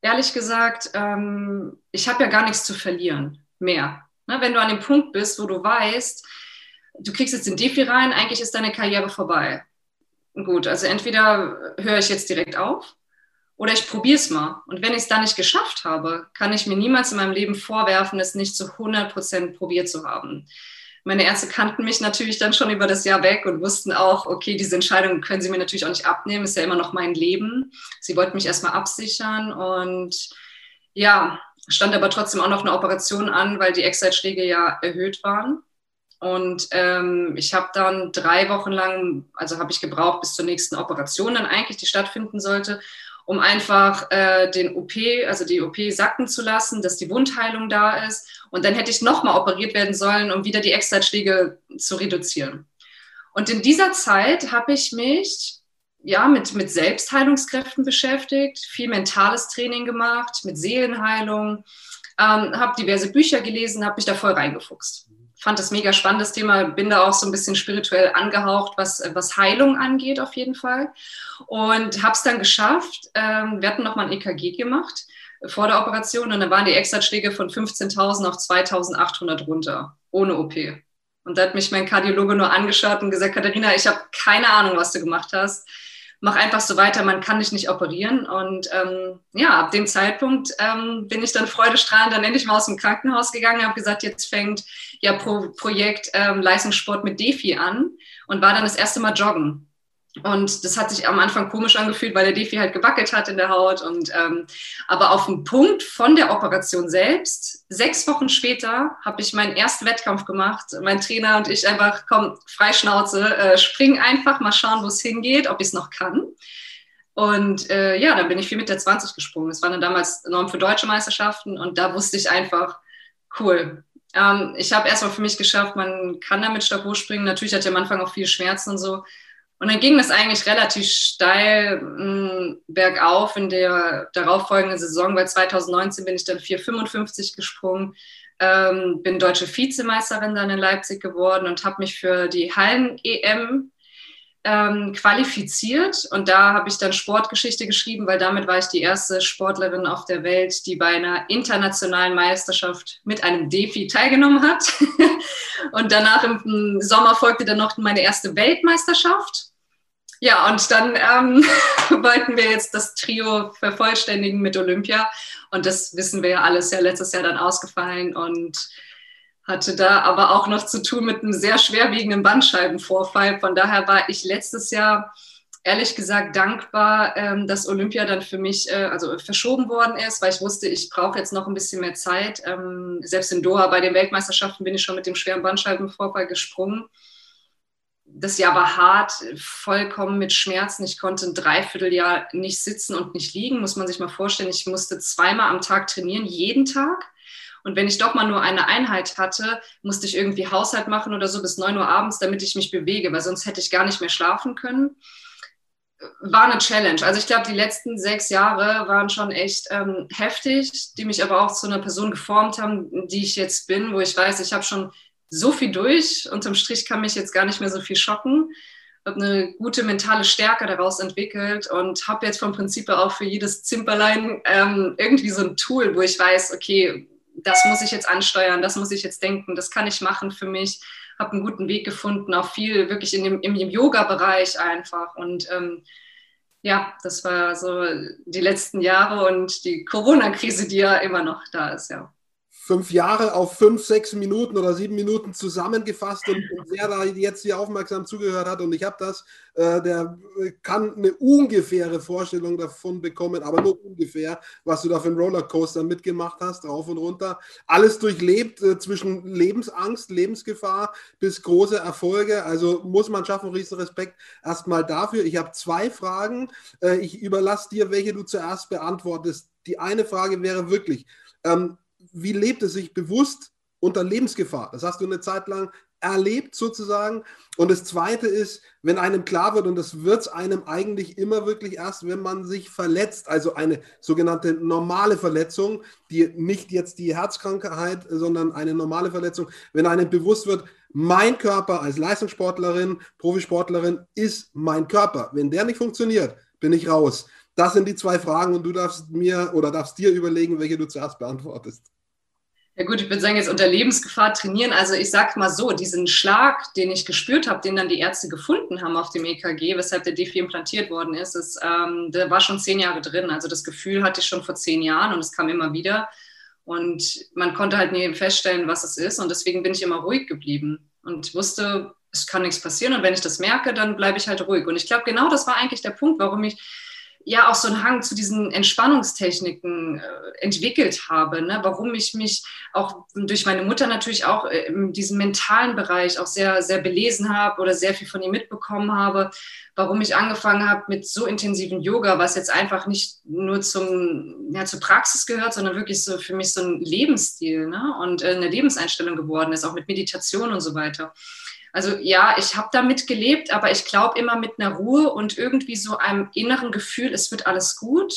ehrlich gesagt, ähm, ich habe ja gar nichts zu verlieren mehr. Ne? Wenn du an dem Punkt bist, wo du weißt, du kriegst jetzt den Defi rein, eigentlich ist deine Karriere vorbei. Gut, also entweder höre ich jetzt direkt auf oder ich probiere es mal. Und wenn ich es dann nicht geschafft habe, kann ich mir niemals in meinem Leben vorwerfen, es nicht zu 100 Prozent probiert zu haben. Meine Ärzte kannten mich natürlich dann schon über das Jahr weg und wussten auch, okay, diese Entscheidung können sie mir natürlich auch nicht abnehmen, ist ja immer noch mein Leben. Sie wollten mich erstmal absichern und ja, stand aber trotzdem auch noch eine Operation an, weil die Eckzeitschläge ja erhöht waren. Und ähm, ich habe dann drei Wochen lang, also habe ich gebraucht bis zur nächsten Operation dann eigentlich, die stattfinden sollte, um einfach äh, den OP, also die OP sacken zu lassen, dass die Wundheilung da ist. Und dann hätte ich nochmal operiert werden sollen, um wieder die Eckzeitschläge zu reduzieren. Und in dieser Zeit habe ich mich ja, mit, mit Selbstheilungskräften beschäftigt, viel mentales Training gemacht, mit Seelenheilung, ähm, habe diverse Bücher gelesen, habe mich da voll reingefuchst. Fand das mega spannendes Thema, bin da auch so ein bisschen spirituell angehaucht, was, was Heilung angeht auf jeden Fall. Und habe es dann geschafft. Ähm, wir hatten nochmal ein EKG gemacht vor der Operation und dann waren die Extraschläge von 15.000 auf 2.800 runter, ohne OP. Und da hat mich mein Kardiologe nur angeschaut und gesagt, Katharina, ich habe keine Ahnung, was du gemacht hast mach einfach so weiter, man kann dich nicht operieren. Und ähm, ja, ab dem Zeitpunkt ähm, bin ich dann freudestrahlend dann endlich mal aus dem Krankenhaus gegangen, habe gesagt, jetzt fängt ja Pro Projekt ähm, Leistungssport mit Defi an und war dann das erste Mal joggen. Und das hat sich am Anfang komisch angefühlt, weil der Defi halt gewackelt hat in der Haut. Und ähm, aber auf dem Punkt von der Operation selbst, sechs Wochen später, habe ich meinen ersten Wettkampf gemacht. Mein Trainer und ich einfach, komm, Freischnauze, äh, spring einfach, mal schauen, wo es hingeht, ob ich es noch kann. Und äh, ja, dann bin ich 4,20 Meter gesprungen. Das war dann damals Norm für deutsche Meisterschaften und da wusste ich einfach, cool. Ähm, ich habe erstmal für mich geschafft, man kann damit Stabhoch springen. Natürlich hatte ich am Anfang auch viel Schmerzen und so. Und dann ging das eigentlich relativ steil mh, mm, bergauf in der darauffolgenden Saison, weil 2019 bin ich dann 4,55 gesprungen, ähm, bin deutsche Vizemeisterin dann in Leipzig geworden und habe mich für die Hallen-EM ähm, qualifiziert. Und da habe ich dann Sportgeschichte geschrieben, weil damit war ich die erste Sportlerin auf der Welt, die bei einer internationalen Meisterschaft mit einem Defi teilgenommen hat. und danach im Sommer folgte dann noch meine erste Weltmeisterschaft. Ja, und dann ähm, wollten wir jetzt das Trio vervollständigen mit Olympia. Und das wissen wir ja alles, ja letztes Jahr dann ausgefallen und hatte da aber auch noch zu tun mit einem sehr schwerwiegenden Bandscheibenvorfall. Von daher war ich letztes Jahr ehrlich gesagt dankbar, ähm, dass Olympia dann für mich äh, also verschoben worden ist, weil ich wusste, ich brauche jetzt noch ein bisschen mehr Zeit. Ähm, selbst in Doha bei den Weltmeisterschaften bin ich schon mit dem schweren Bandscheibenvorfall gesprungen das Jahr war hart, vollkommen mit Schmerzen. Ich konnte ein Dreivierteljahr nicht sitzen und nicht liegen, muss man sich mal vorstellen. Ich musste zweimal am Tag trainieren, jeden Tag. Und wenn ich doch mal nur eine Einheit hatte, musste ich irgendwie Haushalt machen oder so bis 9 Uhr abends, damit ich mich bewege, weil sonst hätte ich gar nicht mehr schlafen können. War eine Challenge. Also ich glaube, die letzten sechs Jahre waren schon echt ähm, heftig, die mich aber auch zu einer Person geformt haben, die ich jetzt bin, wo ich weiß, ich habe schon so viel durch. Unterm Strich kann mich jetzt gar nicht mehr so viel schocken. Habe eine gute mentale Stärke daraus entwickelt und habe jetzt vom Prinzip auch für jedes Zimperlein ähm, irgendwie so ein Tool, wo ich weiß, okay, das muss ich jetzt ansteuern, das muss ich jetzt denken, das kann ich machen für mich. Habe einen guten Weg gefunden, auch viel wirklich in dem, im, Yoga-Bereich einfach. Und ähm, ja, das war so die letzten Jahre und die Corona-Krise, die ja immer noch da ist, ja fünf Jahre auf fünf, sechs Minuten oder sieben Minuten zusammengefasst und, und wer da jetzt hier aufmerksam zugehört hat und ich habe das, äh, der kann eine ungefähre Vorstellung davon bekommen, aber nur ungefähr, was du da für einen Rollercoaster mitgemacht hast, rauf und runter. Alles durchlebt äh, zwischen Lebensangst, Lebensgefahr bis große Erfolge. Also muss man schaffen, riesen Respekt erstmal dafür. Ich habe zwei Fragen. Äh, ich überlasse dir, welche du zuerst beantwortest. Die eine Frage wäre wirklich, ähm, wie lebt es sich bewusst unter Lebensgefahr? Das hast du eine Zeit lang erlebt sozusagen. Und das Zweite ist, wenn einem klar wird, und das wird es einem eigentlich immer wirklich erst, wenn man sich verletzt, also eine sogenannte normale Verletzung, die nicht jetzt die Herzkrankheit, sondern eine normale Verletzung, wenn einem bewusst wird, mein Körper als Leistungssportlerin, Profisportlerin ist mein Körper. Wenn der nicht funktioniert, bin ich raus. Das sind die zwei Fragen und du darfst mir oder darfst dir überlegen, welche du zuerst beantwortest. Ja gut, ich würde sagen, jetzt unter Lebensgefahr trainieren. Also ich sage mal so, diesen Schlag, den ich gespürt habe, den dann die Ärzte gefunden haben auf dem EKG, weshalb der D4 implantiert worden ist, ist ähm, der war schon zehn Jahre drin. Also das Gefühl hatte ich schon vor zehn Jahren und es kam immer wieder. Und man konnte halt nie feststellen, was es ist. Und deswegen bin ich immer ruhig geblieben und wusste, es kann nichts passieren. Und wenn ich das merke, dann bleibe ich halt ruhig. Und ich glaube, genau das war eigentlich der Punkt, warum ich ja auch so einen Hang zu diesen Entspannungstechniken äh, entwickelt habe, ne? warum ich mich auch durch meine Mutter natürlich auch äh, in diesem mentalen Bereich auch sehr, sehr belesen habe oder sehr viel von ihr mitbekommen habe, warum ich angefangen habe mit so intensiven Yoga, was jetzt einfach nicht nur zum, ja, zur Praxis gehört, sondern wirklich so für mich so ein Lebensstil ne? und äh, eine Lebenseinstellung geworden ist, auch mit Meditation und so weiter. Also ja, ich habe damit gelebt, aber ich glaube immer mit einer Ruhe und irgendwie so einem inneren Gefühl, es wird alles gut.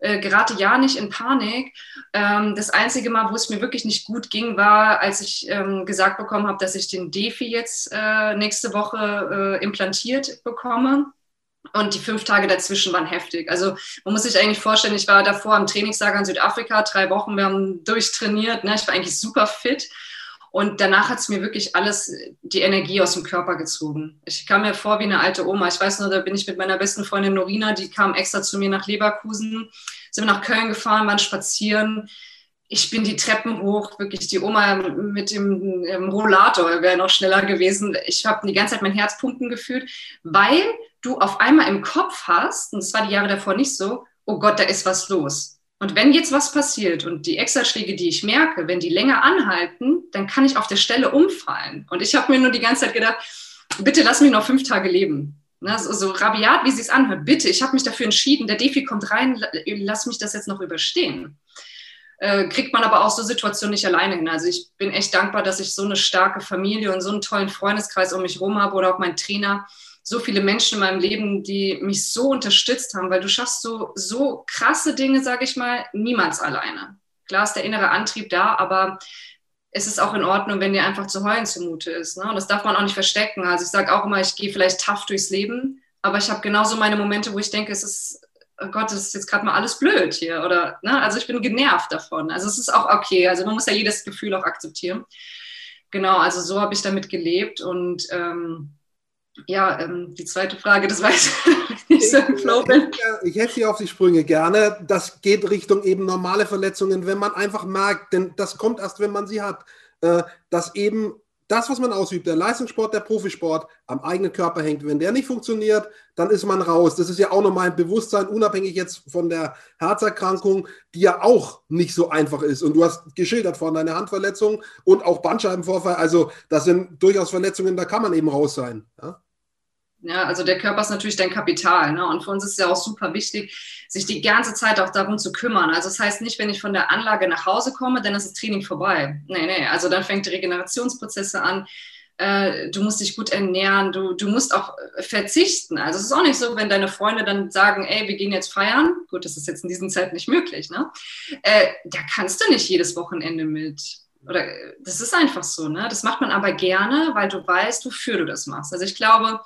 Äh, gerade ja nicht in Panik. Ähm, das einzige Mal, wo es mir wirklich nicht gut ging, war, als ich ähm, gesagt bekommen habe, dass ich den Defi jetzt äh, nächste Woche äh, implantiert bekomme. Und die fünf Tage dazwischen waren heftig. Also man muss sich eigentlich vorstellen, ich war davor im Trainingslager in Südafrika, drei Wochen, wir haben durchtrainiert. Ne? Ich war eigentlich super fit. Und danach hat es mir wirklich alles die Energie aus dem Körper gezogen. Ich kam mir vor wie eine alte Oma. Ich weiß nur, da bin ich mit meiner besten Freundin Norina, die kam extra zu mir nach Leverkusen, sind wir nach Köln gefahren, waren spazieren. Ich bin die Treppen hoch, wirklich die Oma mit dem, dem Rollator wäre noch schneller gewesen. Ich habe die ganze Zeit mein Herz pumpen gefühlt, weil du auf einmal im Kopf hast, und das war die Jahre davor nicht so, oh Gott, da ist was los und wenn jetzt was passiert und die Extraschläge, die ich merke, wenn die länger anhalten, dann kann ich auf der Stelle umfallen. Und ich habe mir nur die ganze Zeit gedacht, bitte lass mich noch fünf Tage leben. Ne, so, so rabiat, wie sie es anhört. Bitte, ich habe mich dafür entschieden, der Defi kommt rein, lass mich das jetzt noch überstehen. Äh, kriegt man aber auch so Situationen nicht alleine hin. Also ich bin echt dankbar, dass ich so eine starke Familie und so einen tollen Freundeskreis um mich herum habe oder auch mein Trainer, so viele Menschen in meinem Leben, die mich so unterstützt haben, weil du schaffst so, so krasse Dinge, sage ich mal, niemals alleine. Klar ist der innere Antrieb da, aber es ist auch in Ordnung, wenn dir einfach zu heulen zumute ist. Ne? Und das darf man auch nicht verstecken. Also ich sage auch immer, ich gehe vielleicht tough durchs Leben, aber ich habe genauso meine Momente, wo ich denke, es ist, oh Gott, das ist jetzt gerade mal alles blöd hier. Oder, ne? Also ich bin genervt davon. Also es ist auch okay. Also man muss ja jedes Gefühl auch akzeptieren. Genau, also so habe ich damit gelebt und ähm, ja, ähm, die zweite Frage, das weiß ich nicht so im Flow bin. Ich helfe dir auf die Sprünge gerne. Das geht Richtung eben normale Verletzungen, wenn man einfach merkt, denn das kommt erst, wenn man sie hat, äh, dass eben das, was man ausübt, der Leistungssport, der Profisport, am eigenen Körper hängt. Wenn der nicht funktioniert, dann ist man raus. Das ist ja auch nochmal ein Bewusstsein, unabhängig jetzt von der Herzerkrankung, die ja auch nicht so einfach ist. Und du hast geschildert von deiner Handverletzung und auch Bandscheibenvorfall. Also das sind durchaus Verletzungen, da kann man eben raus sein. Ja? Ja, also der Körper ist natürlich dein Kapital. Ne? Und für uns ist es ja auch super wichtig, sich die ganze Zeit auch darum zu kümmern. Also das heißt nicht, wenn ich von der Anlage nach Hause komme, dann ist das Training vorbei. Nee, nee. Also dann fängt die Regenerationsprozesse an. Äh, du musst dich gut ernähren, du, du musst auch verzichten. Also es ist auch nicht so, wenn deine Freunde dann sagen, ey, wir gehen jetzt feiern. Gut, das ist jetzt in diesen Zeiten nicht möglich. Ne? Äh, da kannst du nicht jedes Wochenende mit oder das ist einfach so, ne? Das macht man aber gerne, weil du weißt, wofür du das machst. Also ich glaube,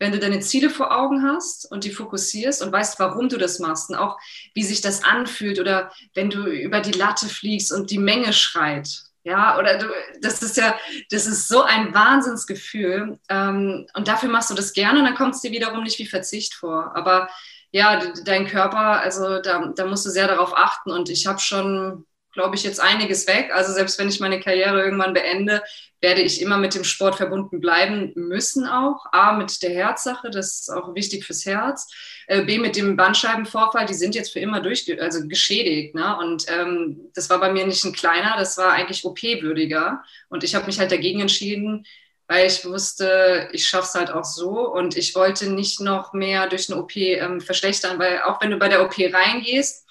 wenn du deine Ziele vor Augen hast und die fokussierst und weißt, warum du das machst und auch wie sich das anfühlt oder wenn du über die Latte fliegst und die Menge schreit. Ja, oder du, das ist ja, das ist so ein Wahnsinnsgefühl. Ähm, und dafür machst du das gerne und dann kommt es dir wiederum nicht wie Verzicht vor. Aber ja, dein Körper, also da, da musst du sehr darauf achten. Und ich habe schon glaube ich, jetzt einiges weg. Also selbst wenn ich meine Karriere irgendwann beende, werde ich immer mit dem Sport verbunden bleiben müssen auch. A, mit der Herzsache, das ist auch wichtig fürs Herz. Äh, B, mit dem Bandscheibenvorfall, die sind jetzt für immer durch, also geschädigt. Ne? Und ähm, das war bei mir nicht ein kleiner, das war eigentlich OP-würdiger. Und ich habe mich halt dagegen entschieden, weil ich wusste, ich schaffe es halt auch so. Und ich wollte nicht noch mehr durch eine OP ähm, verschlechtern, weil auch wenn du bei der OP reingehst,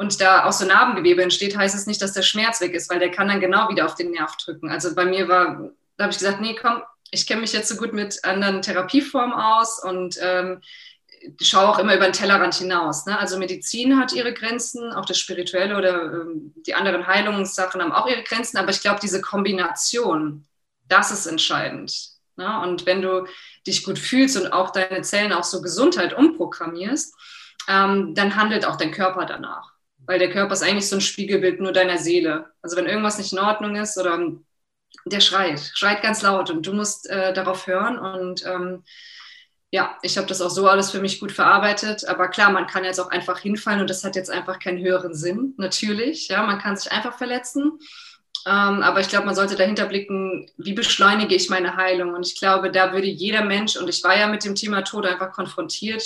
und da auch so Narbengewebe entsteht, heißt es nicht, dass der Schmerz weg ist, weil der kann dann genau wieder auf den Nerv drücken. Also bei mir war Da habe ich gesagt, nee, komm, ich kenne mich jetzt so gut mit anderen Therapieformen aus und ähm, schaue auch immer über den Tellerrand hinaus. Ne? Also Medizin hat ihre Grenzen, auch das Spirituelle oder ähm, die anderen Heilungssachen haben auch ihre Grenzen, aber ich glaube, diese Kombination, das ist entscheidend. Ne? Und wenn du dich gut fühlst und auch deine Zellen auch so Gesundheit umprogrammierst, ähm, dann handelt auch dein Körper danach. Weil der Körper ist eigentlich so ein Spiegelbild nur deiner Seele. Also wenn irgendwas nicht in Ordnung ist oder der schreit, schreit ganz laut und du musst äh, darauf hören und ähm, ja, ich habe das auch so alles für mich gut verarbeitet. Aber klar, man kann jetzt auch einfach hinfallen und das hat jetzt einfach keinen höheren Sinn, natürlich. Ja, man kann sich einfach verletzen. Ähm, aber ich glaube, man sollte dahinter blicken, wie beschleunige ich meine Heilung? Und ich glaube, da würde jeder Mensch, und ich war ja mit dem Thema Tod einfach konfrontiert,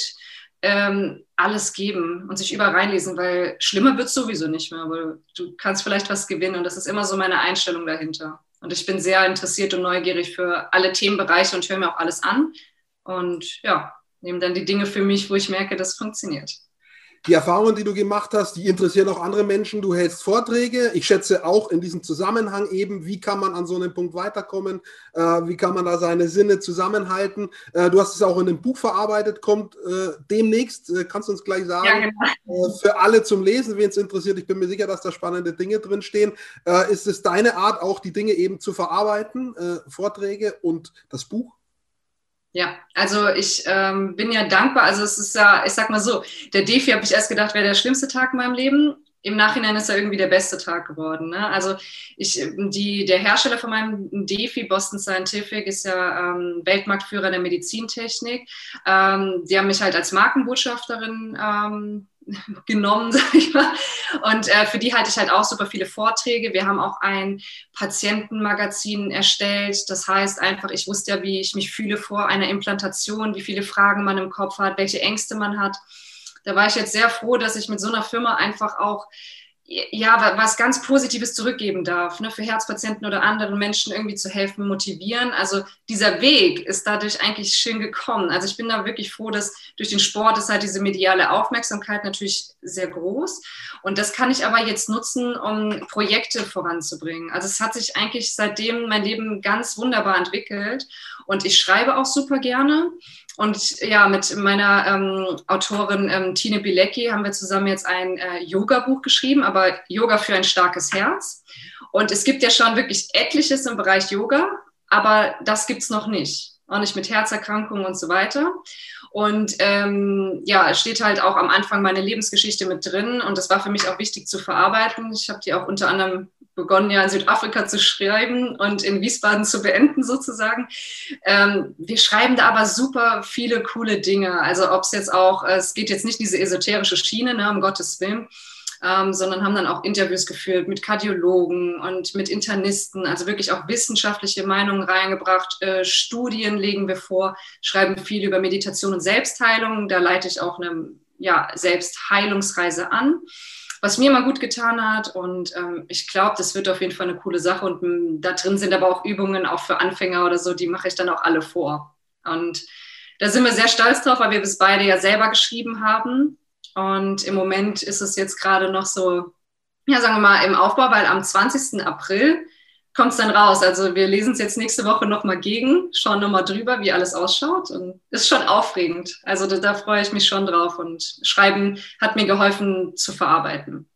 ähm, alles geben und sich überall reinlesen, weil schlimmer wird es sowieso nicht mehr. Aber du kannst vielleicht was gewinnen und das ist immer so meine Einstellung dahinter. Und ich bin sehr interessiert und neugierig für alle Themenbereiche und höre mir auch alles an. Und ja, nehme dann die Dinge für mich, wo ich merke, das funktioniert. Die Erfahrungen, die du gemacht hast, die interessieren auch andere Menschen. Du hältst Vorträge. Ich schätze auch in diesem Zusammenhang eben, wie kann man an so einem Punkt weiterkommen? Äh, wie kann man da seine Sinne zusammenhalten? Äh, du hast es auch in einem Buch verarbeitet, kommt äh, demnächst. Äh, kannst du uns gleich sagen? Ja, genau. Äh, für alle zum Lesen, wen es interessiert. Ich bin mir sicher, dass da spannende Dinge drin stehen. Äh, ist es deine Art, auch die Dinge eben zu verarbeiten? Vorträge und das Buch? Ja, also ich ähm, bin ja dankbar. Also es ist ja, ich sag mal so, der Defi habe ich erst gedacht, wäre der schlimmste Tag in meinem Leben. Im Nachhinein ist er irgendwie der beste Tag geworden. Ne? Also ich, die, der Hersteller von meinem Defi, Boston Scientific, ist ja ähm, Weltmarktführer der Medizintechnik. Ähm, die haben mich halt als Markenbotschafterin ähm, genommen, sag ich mal. Und äh, für die halte ich halt auch super viele Vorträge. Wir haben auch ein Patientenmagazin erstellt. Das heißt einfach, ich wusste ja, wie ich mich fühle vor einer Implantation, wie viele Fragen man im Kopf hat, welche Ängste man hat. Da war ich jetzt sehr froh, dass ich mit so einer Firma einfach auch ja, was ganz Positives zurückgeben darf, ne, für Herzpatienten oder anderen Menschen irgendwie zu helfen, motivieren. Also dieser Weg ist dadurch eigentlich schön gekommen. Also ich bin da wirklich froh, dass durch den Sport ist halt diese mediale Aufmerksamkeit natürlich sehr groß. Und das kann ich aber jetzt nutzen, um Projekte voranzubringen. Also es hat sich eigentlich seitdem mein Leben ganz wunderbar entwickelt. Und ich schreibe auch super gerne. Und ja, mit meiner ähm, Autorin ähm, Tine Bilecki haben wir zusammen jetzt ein äh, Yoga-Buch geschrieben, aber Yoga für ein starkes Herz. Und es gibt ja schon wirklich etliches im Bereich Yoga, aber das gibt es noch nicht. Auch nicht mit Herzerkrankungen und so weiter. Und ähm, ja, es steht halt auch am Anfang meine Lebensgeschichte mit drin und das war für mich auch wichtig zu verarbeiten. Ich habe die auch unter anderem begonnen, ja in Südafrika zu schreiben und in Wiesbaden zu beenden sozusagen. Ähm, wir schreiben da aber super viele coole Dinge. Also ob es jetzt auch, es geht jetzt nicht diese esoterische Schiene, ne, um Gottes Willen, ähm, sondern haben dann auch Interviews geführt mit Kardiologen und mit Internisten, also wirklich auch wissenschaftliche Meinungen reingebracht. Äh, Studien legen wir vor, schreiben viel über Meditation und Selbstheilung. Da leite ich auch eine ja, Selbstheilungsreise an was mir immer gut getan hat. Und ähm, ich glaube, das wird auf jeden Fall eine coole Sache. Und m, hm, da drin sind aber auch Übungen, auch für Anfänger oder so, die mache ich dann auch alle vor. Und da sind wir sehr stolz drauf, weil wir es beide ja selber geschrieben haben. Und im Moment ist es jetzt gerade noch so, ja, sagen wir mal, im Aufbau, weil am 20. April kommt es dann raus. Also wir lesen es jetzt nächste Woche nochmal gegen, schauen nochmal drüber, wie alles ausschaut. Und ist schon aufregend. Also da, da, freue ich mich schon drauf. Und Schreiben hat mir geholfen zu verarbeiten.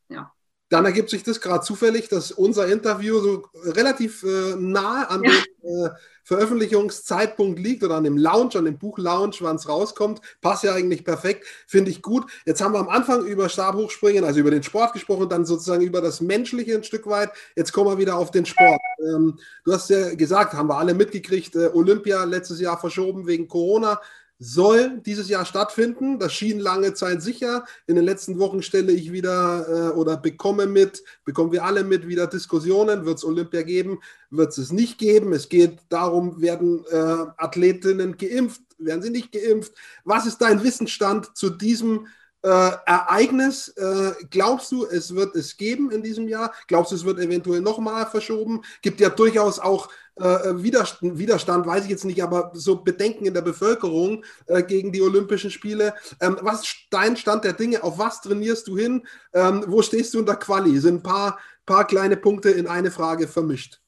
Dann ergibt sich das gerade zufällig, dass unser Interview so relativ äh, nah an ja. den äh, Veröffentlichungszeitpunkt liegt oder an dem Launch, an dem Buch-Launch, wann es rauskommt. Passt ja eigentlich perfekt, finde ich gut. Jetzt haben wir am Anfang über Stabhochspringen, also über den Sport gesprochen, dann sozusagen über das Menschliche ein Stück weit. Jetzt kommen wir wieder auf den Sport. Ähm, du hast ja gesagt, haben wir alle mitgekriegt, äh, Olympia letztes Jahr verschoben wegen Corona soll dieses Jahr stattfinden. Das schien lange Zeit sicher. In den letzten Wochen stelle ich wieder äh, oder bekomme mit, bekommen wir alle mit wieder Diskussionen. Wird es Olympia geben? Wird es nicht geben? Es geht darum, werden äh, Athletinnen geimpft? Werden sie nicht geimpft? Was ist dein Wissensstand zu diesem äh, Ereignis? Äh, glaubst du, es wird es geben in diesem Jahr? Glaubst du, es wird eventuell nochmal verschoben? Gibt ja durchaus auch äh, Widerstand, Widerstand, weiß ich jetzt nicht, aber so Bedenken in der Bevölkerung äh, gegen die Olympischen Spiele. Ähm, was ist dein Stand der Dinge? Auf was trainierst du hin? Ähm, wo stehst du unter Quali? Sind ein paar, paar kleine Punkte in eine Frage vermischt.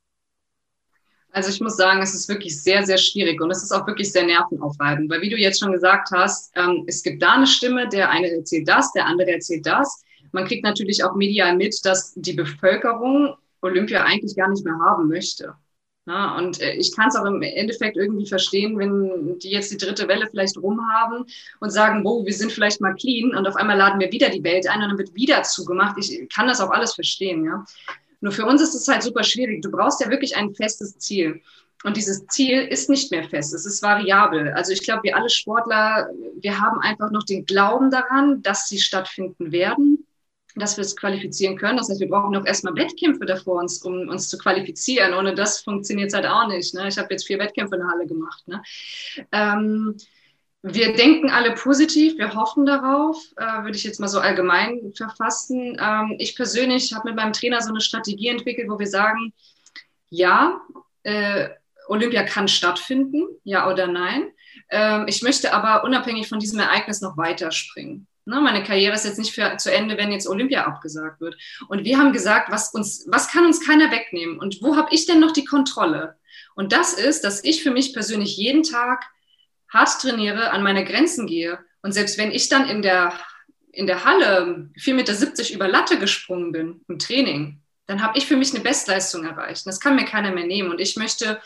Also ich muss sagen, es ist wirklich sehr, sehr schwierig und es ist auch wirklich sehr nervenaufreibend, weil wie du jetzt schon gesagt hast, ähm, es gibt da eine Stimme, der eine erzählt das, der andere erzählt das. Man kriegt natürlich auch medial mit, dass die Bevölkerung Olympia eigentlich gar nicht mehr haben möchte. Ja, und äh, ich kann es auch im Endeffekt irgendwie verstehen, wenn die jetzt die dritte Welle vielleicht rumhaben und sagen, wo, wir sind vielleicht mal clean und auf einmal laden wir wieder die Welt ein und dann wird wieder zugemacht. Ich kann das auch alles verstehen, ja. Nur für uns ist es halt super schwierig. Du brauchst ja wirklich ein festes Ziel. Und dieses Ziel ist nicht mehr fest, es ist variabel. Also ich glaube, wir alle Sportler, wir haben einfach noch den Glauben daran, dass sie stattfinden werden, dass wir es qualifizieren können. Das heißt, wir brauchen auch erstmal Wettkämpfe davor, uns, um uns zu qualifizieren. Ohne das funktioniert es halt auch nicht. Ne? Ich habe jetzt vier Wettkämpfe in der Halle gemacht. Ne? Ähm, wir denken alle positiv, wir hoffen darauf, äh, würde ich jetzt mal so allgemein verfassen. Ähm, ich persönlich habe mit meinem Trainer so eine Strategie entwickelt, wo wir sagen, ja, äh, Olympia kann stattfinden, ja oder nein. Ähm, ich möchte aber unabhängig von diesem Ereignis noch weiterspringen. Ne, meine Karriere ist jetzt nicht für, zu Ende, wenn jetzt Olympia abgesagt wird. Und wir haben gesagt, was, uns, was kann uns keiner wegnehmen? Und wo habe ich denn noch die Kontrolle? Und das ist, dass ich für mich persönlich jeden Tag hart trainiere, an meine Grenzen gehe. Und selbst wenn ich dann in der, in der Halle 4,70 Meter über Latte gesprungen bin im Training, dann habe ich für mich eine Bestleistung erreicht. Das kann mir keiner mehr nehmen. Und ich möchte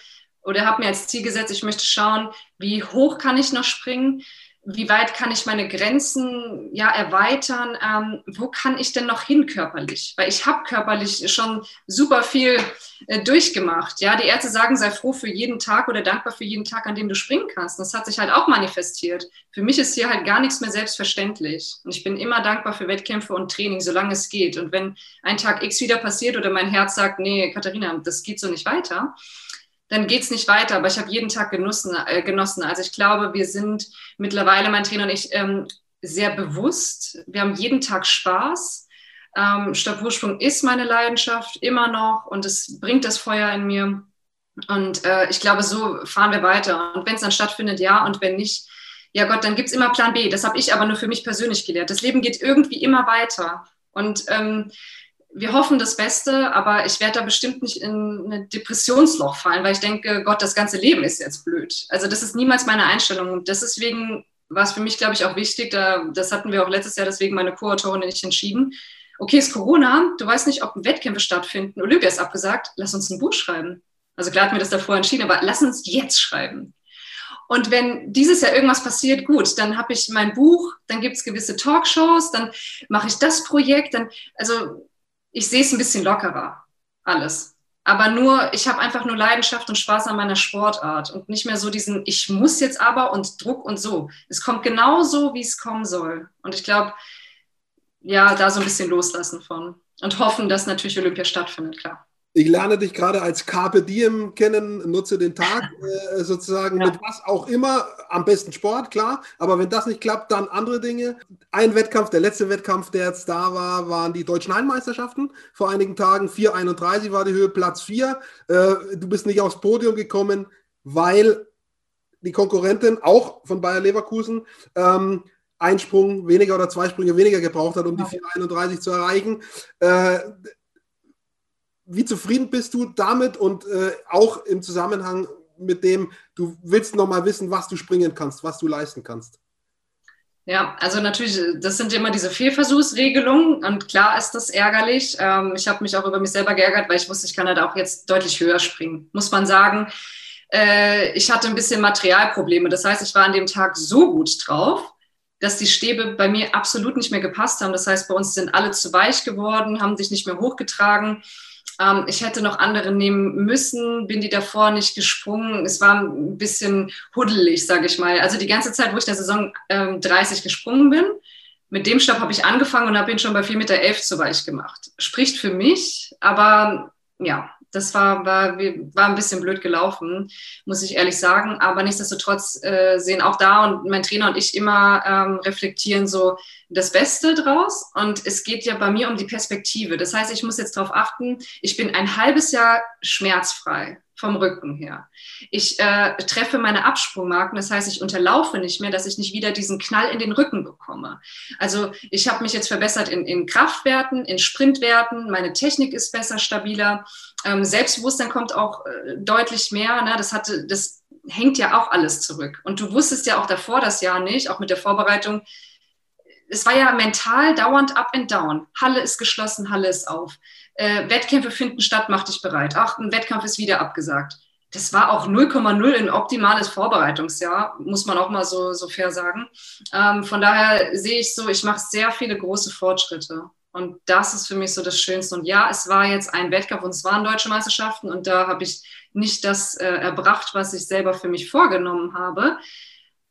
oder habe mir als Ziel gesetzt, ich möchte schauen, wie hoch kann ich noch springen, wie weit kann ich meine Grenzen ja erweitern? Ähm, wo kann ich denn noch hin körperlich? Weil ich habe körperlich schon super viel äh, durchgemacht. Ja, die Ärzte sagen, sei froh für jeden Tag oder dankbar für jeden Tag, an dem du springen kannst. Das hat sich halt auch manifestiert. Für mich ist hier halt gar nichts mehr selbstverständlich. Und ich bin immer dankbar für Wettkämpfe und Training, solange es geht. Und wenn ein Tag X wieder passiert oder mein Herz sagt, nee, Katharina, das geht so nicht weiter, dann geht es nicht weiter. Aber ich habe jeden Tag genossen, äh, genossen. Also ich glaube, wir sind mittlerweile, mein Trainer und ich, ähm, sehr bewusst. Wir haben jeden Tag Spaß. Ähm, Stabhochsprung ist meine Leidenschaft immer noch und es bringt das Feuer in mir. Und äh, ich glaube, so fahren wir weiter. Und wenn es dann stattfindet, ja. Und wenn nicht, ja Gott, dann gibt es immer Plan B. Das habe ich aber nur für mich persönlich gelehrt. Das Leben geht irgendwie immer weiter. Und ähm, wir hoffen das Beste, aber ich werde da bestimmt nicht in ein Depressionsloch fallen, weil ich denke, Gott, das ganze Leben ist jetzt blöd. Also das ist niemals meine Einstellung. Und deswegen war es für mich, glaube ich, auch wichtig, da, das hatten wir auch letztes Jahr, deswegen meine Co-Autorin nicht entschieden. Okay, ist Corona, du weißt nicht, ob Wettkämpfe stattfinden, Olympia ist abgesagt, lass uns ein Buch schreiben. Also klar hatten wir das davor entschieden, aber lass uns jetzt schreiben. Und wenn dieses Jahr irgendwas passiert, gut, dann habe ich mein Buch, dann gibt es gewisse Talkshows, dann mache ich das Projekt, dann, also ich sehe es ein bisschen lockerer, alles. Aber nur, ich habe einfach nur Leidenschaft und Spaß an meiner Sportart und nicht mehr so diesen, ich muss jetzt aber und Druck und so. Es kommt genau so, wie es kommen soll. Und ich glaube, ja, da so ein bisschen loslassen von und hoffen, dass natürlich Olympia stattfindet, klar. Ich lerne dich gerade als Carpe Diem kennen, nutze den Tag äh, sozusagen ja. mit was auch immer, am besten Sport, klar, aber wenn das nicht klappt, dann andere Dinge. Ein Wettkampf, der letzte Wettkampf, der jetzt da war, waren die Deutschen Heimeisterschaften vor einigen Tagen. 4,31 war die Höhe, Platz 4. Äh, du bist nicht aufs Podium gekommen, weil die Konkurrentin auch von Bayer Leverkusen ähm, einen Sprung weniger oder zwei Sprünge weniger gebraucht hat, um die 4,31 zu erreichen. Äh, wie zufrieden bist du damit und äh, auch im Zusammenhang mit dem, du willst noch mal wissen, was du springen kannst, was du leisten kannst? Ja, also natürlich, das sind immer diese Fehlversuchsregelungen und klar ist das ärgerlich. Ähm, ich habe mich auch über mich selber geärgert, weil ich wusste, ich kann halt auch jetzt deutlich höher springen, muss man sagen. Äh, ich hatte ein bisschen Materialprobleme. Das heißt, ich war an dem Tag so gut drauf, dass die Stäbe bei mir absolut nicht mehr gepasst haben. Das heißt, bei uns sind alle zu weich geworden, haben sich nicht mehr hochgetragen. Ähm, ich hätte noch andere nehmen müssen, bin die davor nicht gesprungen. Es war ein bisschen huddelig, sage ich mal. Also die ganze Zeit, wo ich in der Saison ähm, 30 gesprungen bin, mit dem Stab habe ich angefangen und habe ihn schon bei 4,11 Meter zu weich gemacht. Spricht für mich, aber ja, das war, war, war ein bisschen blöd gelaufen, muss ich ehrlich sagen. Aber nichtsdestotrotz äh, sehen auch da und mein Trainer und ich immer ähm, reflektieren so das Beste draus. Und es geht ja bei mir um die Perspektive. Das heißt, ich muss jetzt darauf achten, ich bin ein halbes Jahr schmerzfrei vom Rücken her. Ich äh, treffe meine Absprungmarken, das heißt, ich unterlaufe nicht mehr, dass ich nicht wieder diesen Knall in den Rücken bekomme. Also ich habe mich jetzt verbessert in, in Kraftwerten, in Sprintwerten, meine Technik ist besser, stabiler. Ähm, Selbstbewusstsein kommt auch äh, deutlich mehr. Ne? Das hatte, das hängt ja auch alles zurück. Und du wusstest ja auch davor das Jahr nicht, auch mit der Vorbereitung, es war ja mental dauernd up and down. Halle ist geschlossen, Halle ist auf. Äh, Wettkämpfe finden statt, mach dich bereit. Ach, ein Wettkampf ist wieder abgesagt. Das war auch 0,0 ein optimales Vorbereitungsjahr, muss man auch mal so, so fair sagen. Ähm, von daher sehe ich so, ich mache sehr viele große Fortschritte. Und das ist für mich so das Schönste. Und ja, es war jetzt ein Wettkampf und es waren deutsche Meisterschaften und da habe ich nicht das äh, erbracht, was ich selber für mich vorgenommen habe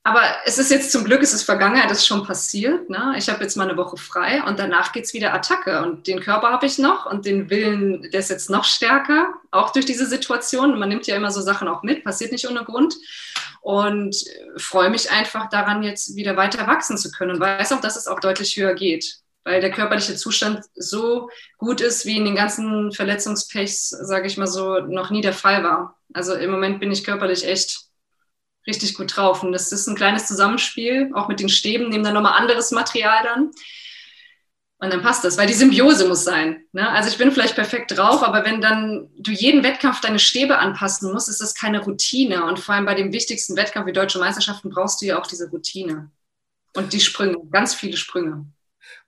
aber es ist jetzt zum Glück, es ist Vergangenheit, das ist schon passiert. Ne? Ich habe jetzt mal eine Woche frei und danach geht es wieder Attacke. Und den Körper habe ich noch und den Willen, der ist jetzt noch stärker, auch durch diese Situation. Man nimmt ja immer so Sachen auch mit, passiert nicht ohne Grund. Und freue mich einfach daran, jetzt wieder weiter wachsen zu können und weiß auch, dass es auch deutlich höher geht. Weil der körperliche Zustand so gut ist, wie in den ganzen Verletzungspechs, sage ich mal so, noch nie der Fall war. Also im Moment bin ich körperlich echt richtig gut drauf. Und das ist ein kleines Zusammenspiel, auch mit den Stäben, nehmen dann nochmal anderes Material dann. Und dann passt das, weil die Symbiose muss sein. Ne? Also ich bin vielleicht perfekt drauf, aber wenn dann du jeden Wettkampf deine Stäbe anpassen musst, ist das keine Routine. Und vor allem bei dem wichtigsten Wettkampf wie Deutsche Meisterschaften brauchst du ja auch diese Routine. Und die Sprünge, ganz viele Sprünge.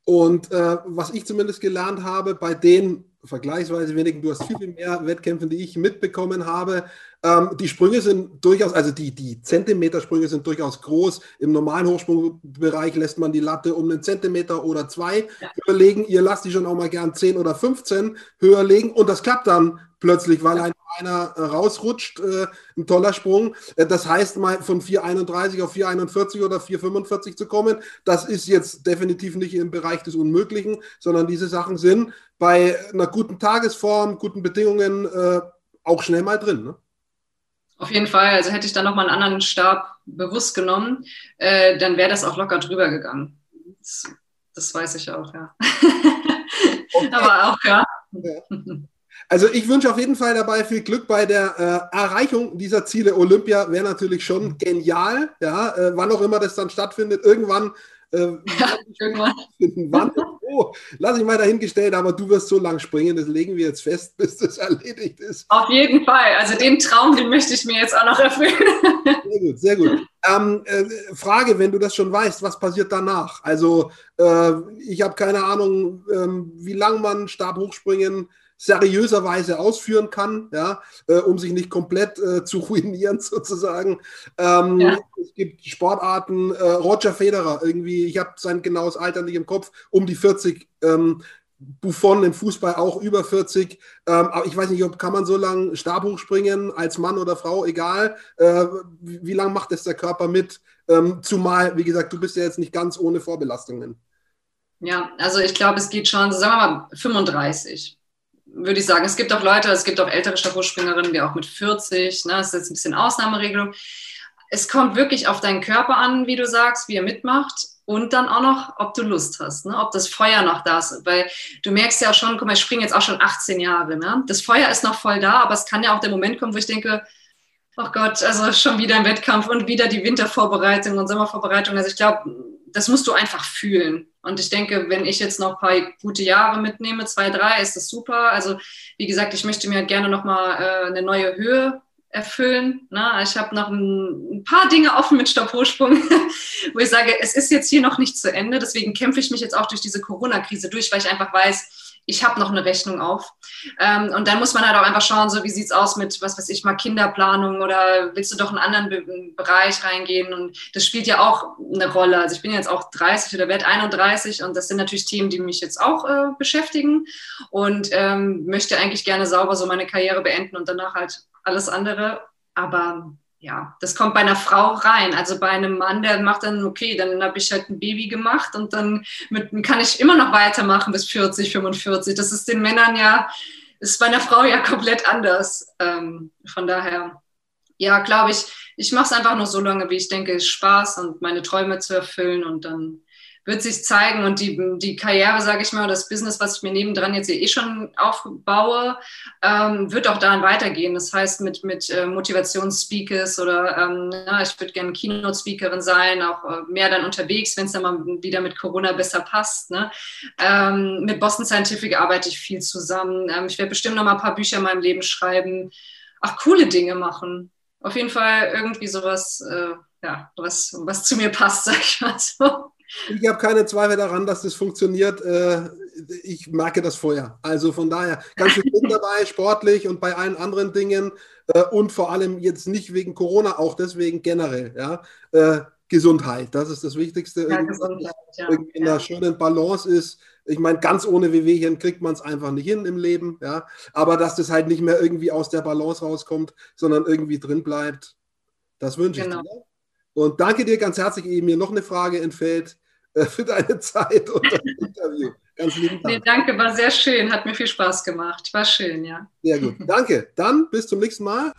Und äh, was ich zumindest gelernt habe, bei den vergleichsweise wenigen, du hast viel, viel mehr Wettkämpfe, die ich mitbekommen habe, ähm, die Sprünge sind durchaus, also die, die Zentimetersprünge sind durchaus groß. Im normalen Hochsprungbereich lässt man die Latte um einen Zentimeter oder zwei ja. höher legen. Ihr lasst die schon auch mal gern 10 oder 15 höher legen und das klappt dann plötzlich, weil ein einer äh, rausrutscht, äh, ein toller Sprung. Äh, das heißt, mal von 4,31 auf 4,41 oder 4,45 zu kommen, das ist jetzt definitiv nicht im Bereich des Unmöglichen, sondern diese Sachen sind bei einer guten Tagesform, guten Bedingungen äh, auch schnell mal drin. Ne? Auf jeden Fall. Also hätte ich da nochmal einen anderen Stab bewusst genommen, äh, dann wäre das auch locker drüber gegangen. Das, das weiß ich auch, ja. Okay. Aber auch, ja. Also ich wünsche auf jeden Fall dabei viel Glück bei der äh, Erreichung dieser Ziele. Olympia wäre natürlich schon genial, ja, äh, wann auch immer das dann stattfindet. Irgendwann äh, ja, irgendwann. Wann? Oh, lass ich mal dahingestellt, aber du wirst so lang springen, das legen wir jetzt fest, bis das erledigt ist. Auf jeden Fall. Also den Traum, den möchte ich mir jetzt auch noch erfüllen. Sehr gut, sehr gut. Ähm, äh, Frage, wenn du das schon weißt, was passiert danach? Also äh, ich habe keine Ahnung, ähm, wie lang man Stabhochspringen seriöserweise ausführen kann, ja, äh, um sich nicht komplett äh, zu ruinieren sozusagen. Ähm, ja. Es gibt Sportarten, äh, Roger Federer, irgendwie, ich habe sein genaues Alter nicht im Kopf, um die 40. Ähm, Buffon im Fußball auch über 40. Ähm, aber ich weiß nicht, ob kann man so lange Stab hochspringen, als Mann oder Frau, egal. Äh, wie, wie lange macht es der Körper mit? Ähm, zumal, wie gesagt, du bist ja jetzt nicht ganz ohne Vorbelastungen. Ja, also ich glaube, es geht schon, sagen wir mal, 35 würde ich sagen. Es gibt auch Leute, es gibt auch ältere Stabhochspringerinnen, die auch mit 40, ne, das ist jetzt ein bisschen Ausnahmeregelung. Es kommt wirklich auf deinen Körper an, wie du sagst, wie er mitmacht und dann auch noch, ob du Lust hast, ne? ob das Feuer noch da ist. Weil du merkst ja schon, guck mal, ich springe jetzt auch schon 18 Jahre. Ne? Das Feuer ist noch voll da, aber es kann ja auch der Moment kommen, wo ich denke, ach Gott, also schon wieder ein Wettkampf und wieder die Wintervorbereitung und Sommervorbereitung. Also ich glaube, das musst du einfach fühlen. Und ich denke, wenn ich jetzt noch ein paar gute Jahre mitnehme, zwei, drei, ist das super. Also wie gesagt, ich möchte mir gerne noch mal äh, eine neue Höhe erfüllen. Ne? Ich habe noch ein, ein, paar Dinge offen mit Stopphochsprung, wo ich sage, es ist jetzt hier noch nicht zu Ende. Deswegen kämpfe ich mich jetzt auch durch diese Corona-Krise durch, weil ich einfach weiß, ich habe noch eine Rechnung auf. Ähm, und dann muss man halt auch einfach schauen, so wie sieht's aus mit, was weiß ich, mal Kinderplanung oder willst du doch in einen anderen Be Bereich reingehen? Und das spielt ja auch eine Rolle. Also ich bin jetzt auch 30 oder werde 31 und das sind natürlich Themen, die mich jetzt auch äh, beschäftigen und ähm, möchte eigentlich gerne sauber so meine Karriere beenden und danach halt alles andere. Aber ja, das kommt bei einer Frau rein. Also bei einem Mann, der macht dann, okay, dann habe ich halt ein Baby gemacht und dann mit, kann ich immer noch weitermachen bis 40, 45. Das ist den Männern ja, ist bei einer Frau ja komplett anders. Ähm, von daher ja, glaube ich, ich mache es einfach nur so lange, wie ich denke, Spaß und meine Träume zu erfüllen und dann wird sich zeigen und die, die Karriere, sage ich mal, das Business, was ich mir nebendran jetzt eh schon aufbaue, ähm, wird auch daran weitergehen. Das heißt, mit, mit äh, Motivationsspeakers oder ähm, na, ich würde gerne Keynote-Speakerin sein, auch äh, mehr dann unterwegs, wenn es dann mal wieder mit Corona besser passt. Ne? Ähm, mit Boston Scientific arbeite ich viel zusammen. Ähm, ich werde bestimmt noch mal ein paar Bücher in meinem Leben schreiben. Ach, coole Dinge machen. Auf jeden Fall irgendwie sowas, äh, ja, was, was zu mir passt, sag ich mal so. Ich habe keine Zweifel daran, dass das funktioniert. Äh, ich merke das vorher. Also von daher ganz Sinn dabei, sportlich und bei allen anderen Dingen äh, und vor allem jetzt nicht wegen Corona, auch deswegen generell. Ja. Äh, Gesundheit, das ist das Wichtigste. Ja, Gesundheit, ja. In einer schönen Balance ist. Ich meine, ganz ohne Wehwehchen kriegt man es einfach nicht hin im Leben. Ja. Aber dass das halt nicht mehr irgendwie aus der Balance rauskommt, sondern irgendwie drin bleibt, das wünsche genau. ich dir. Und danke dir ganz herzlich, ehe mir noch eine Frage entfällt, äh, für deine Zeit und das Interview. Ganz lieben Dank. Nee, danke, war sehr schön, hat mir viel Spaß gemacht. War schön, ja. Sehr gut, danke. Dann bis zum nächsten Mal.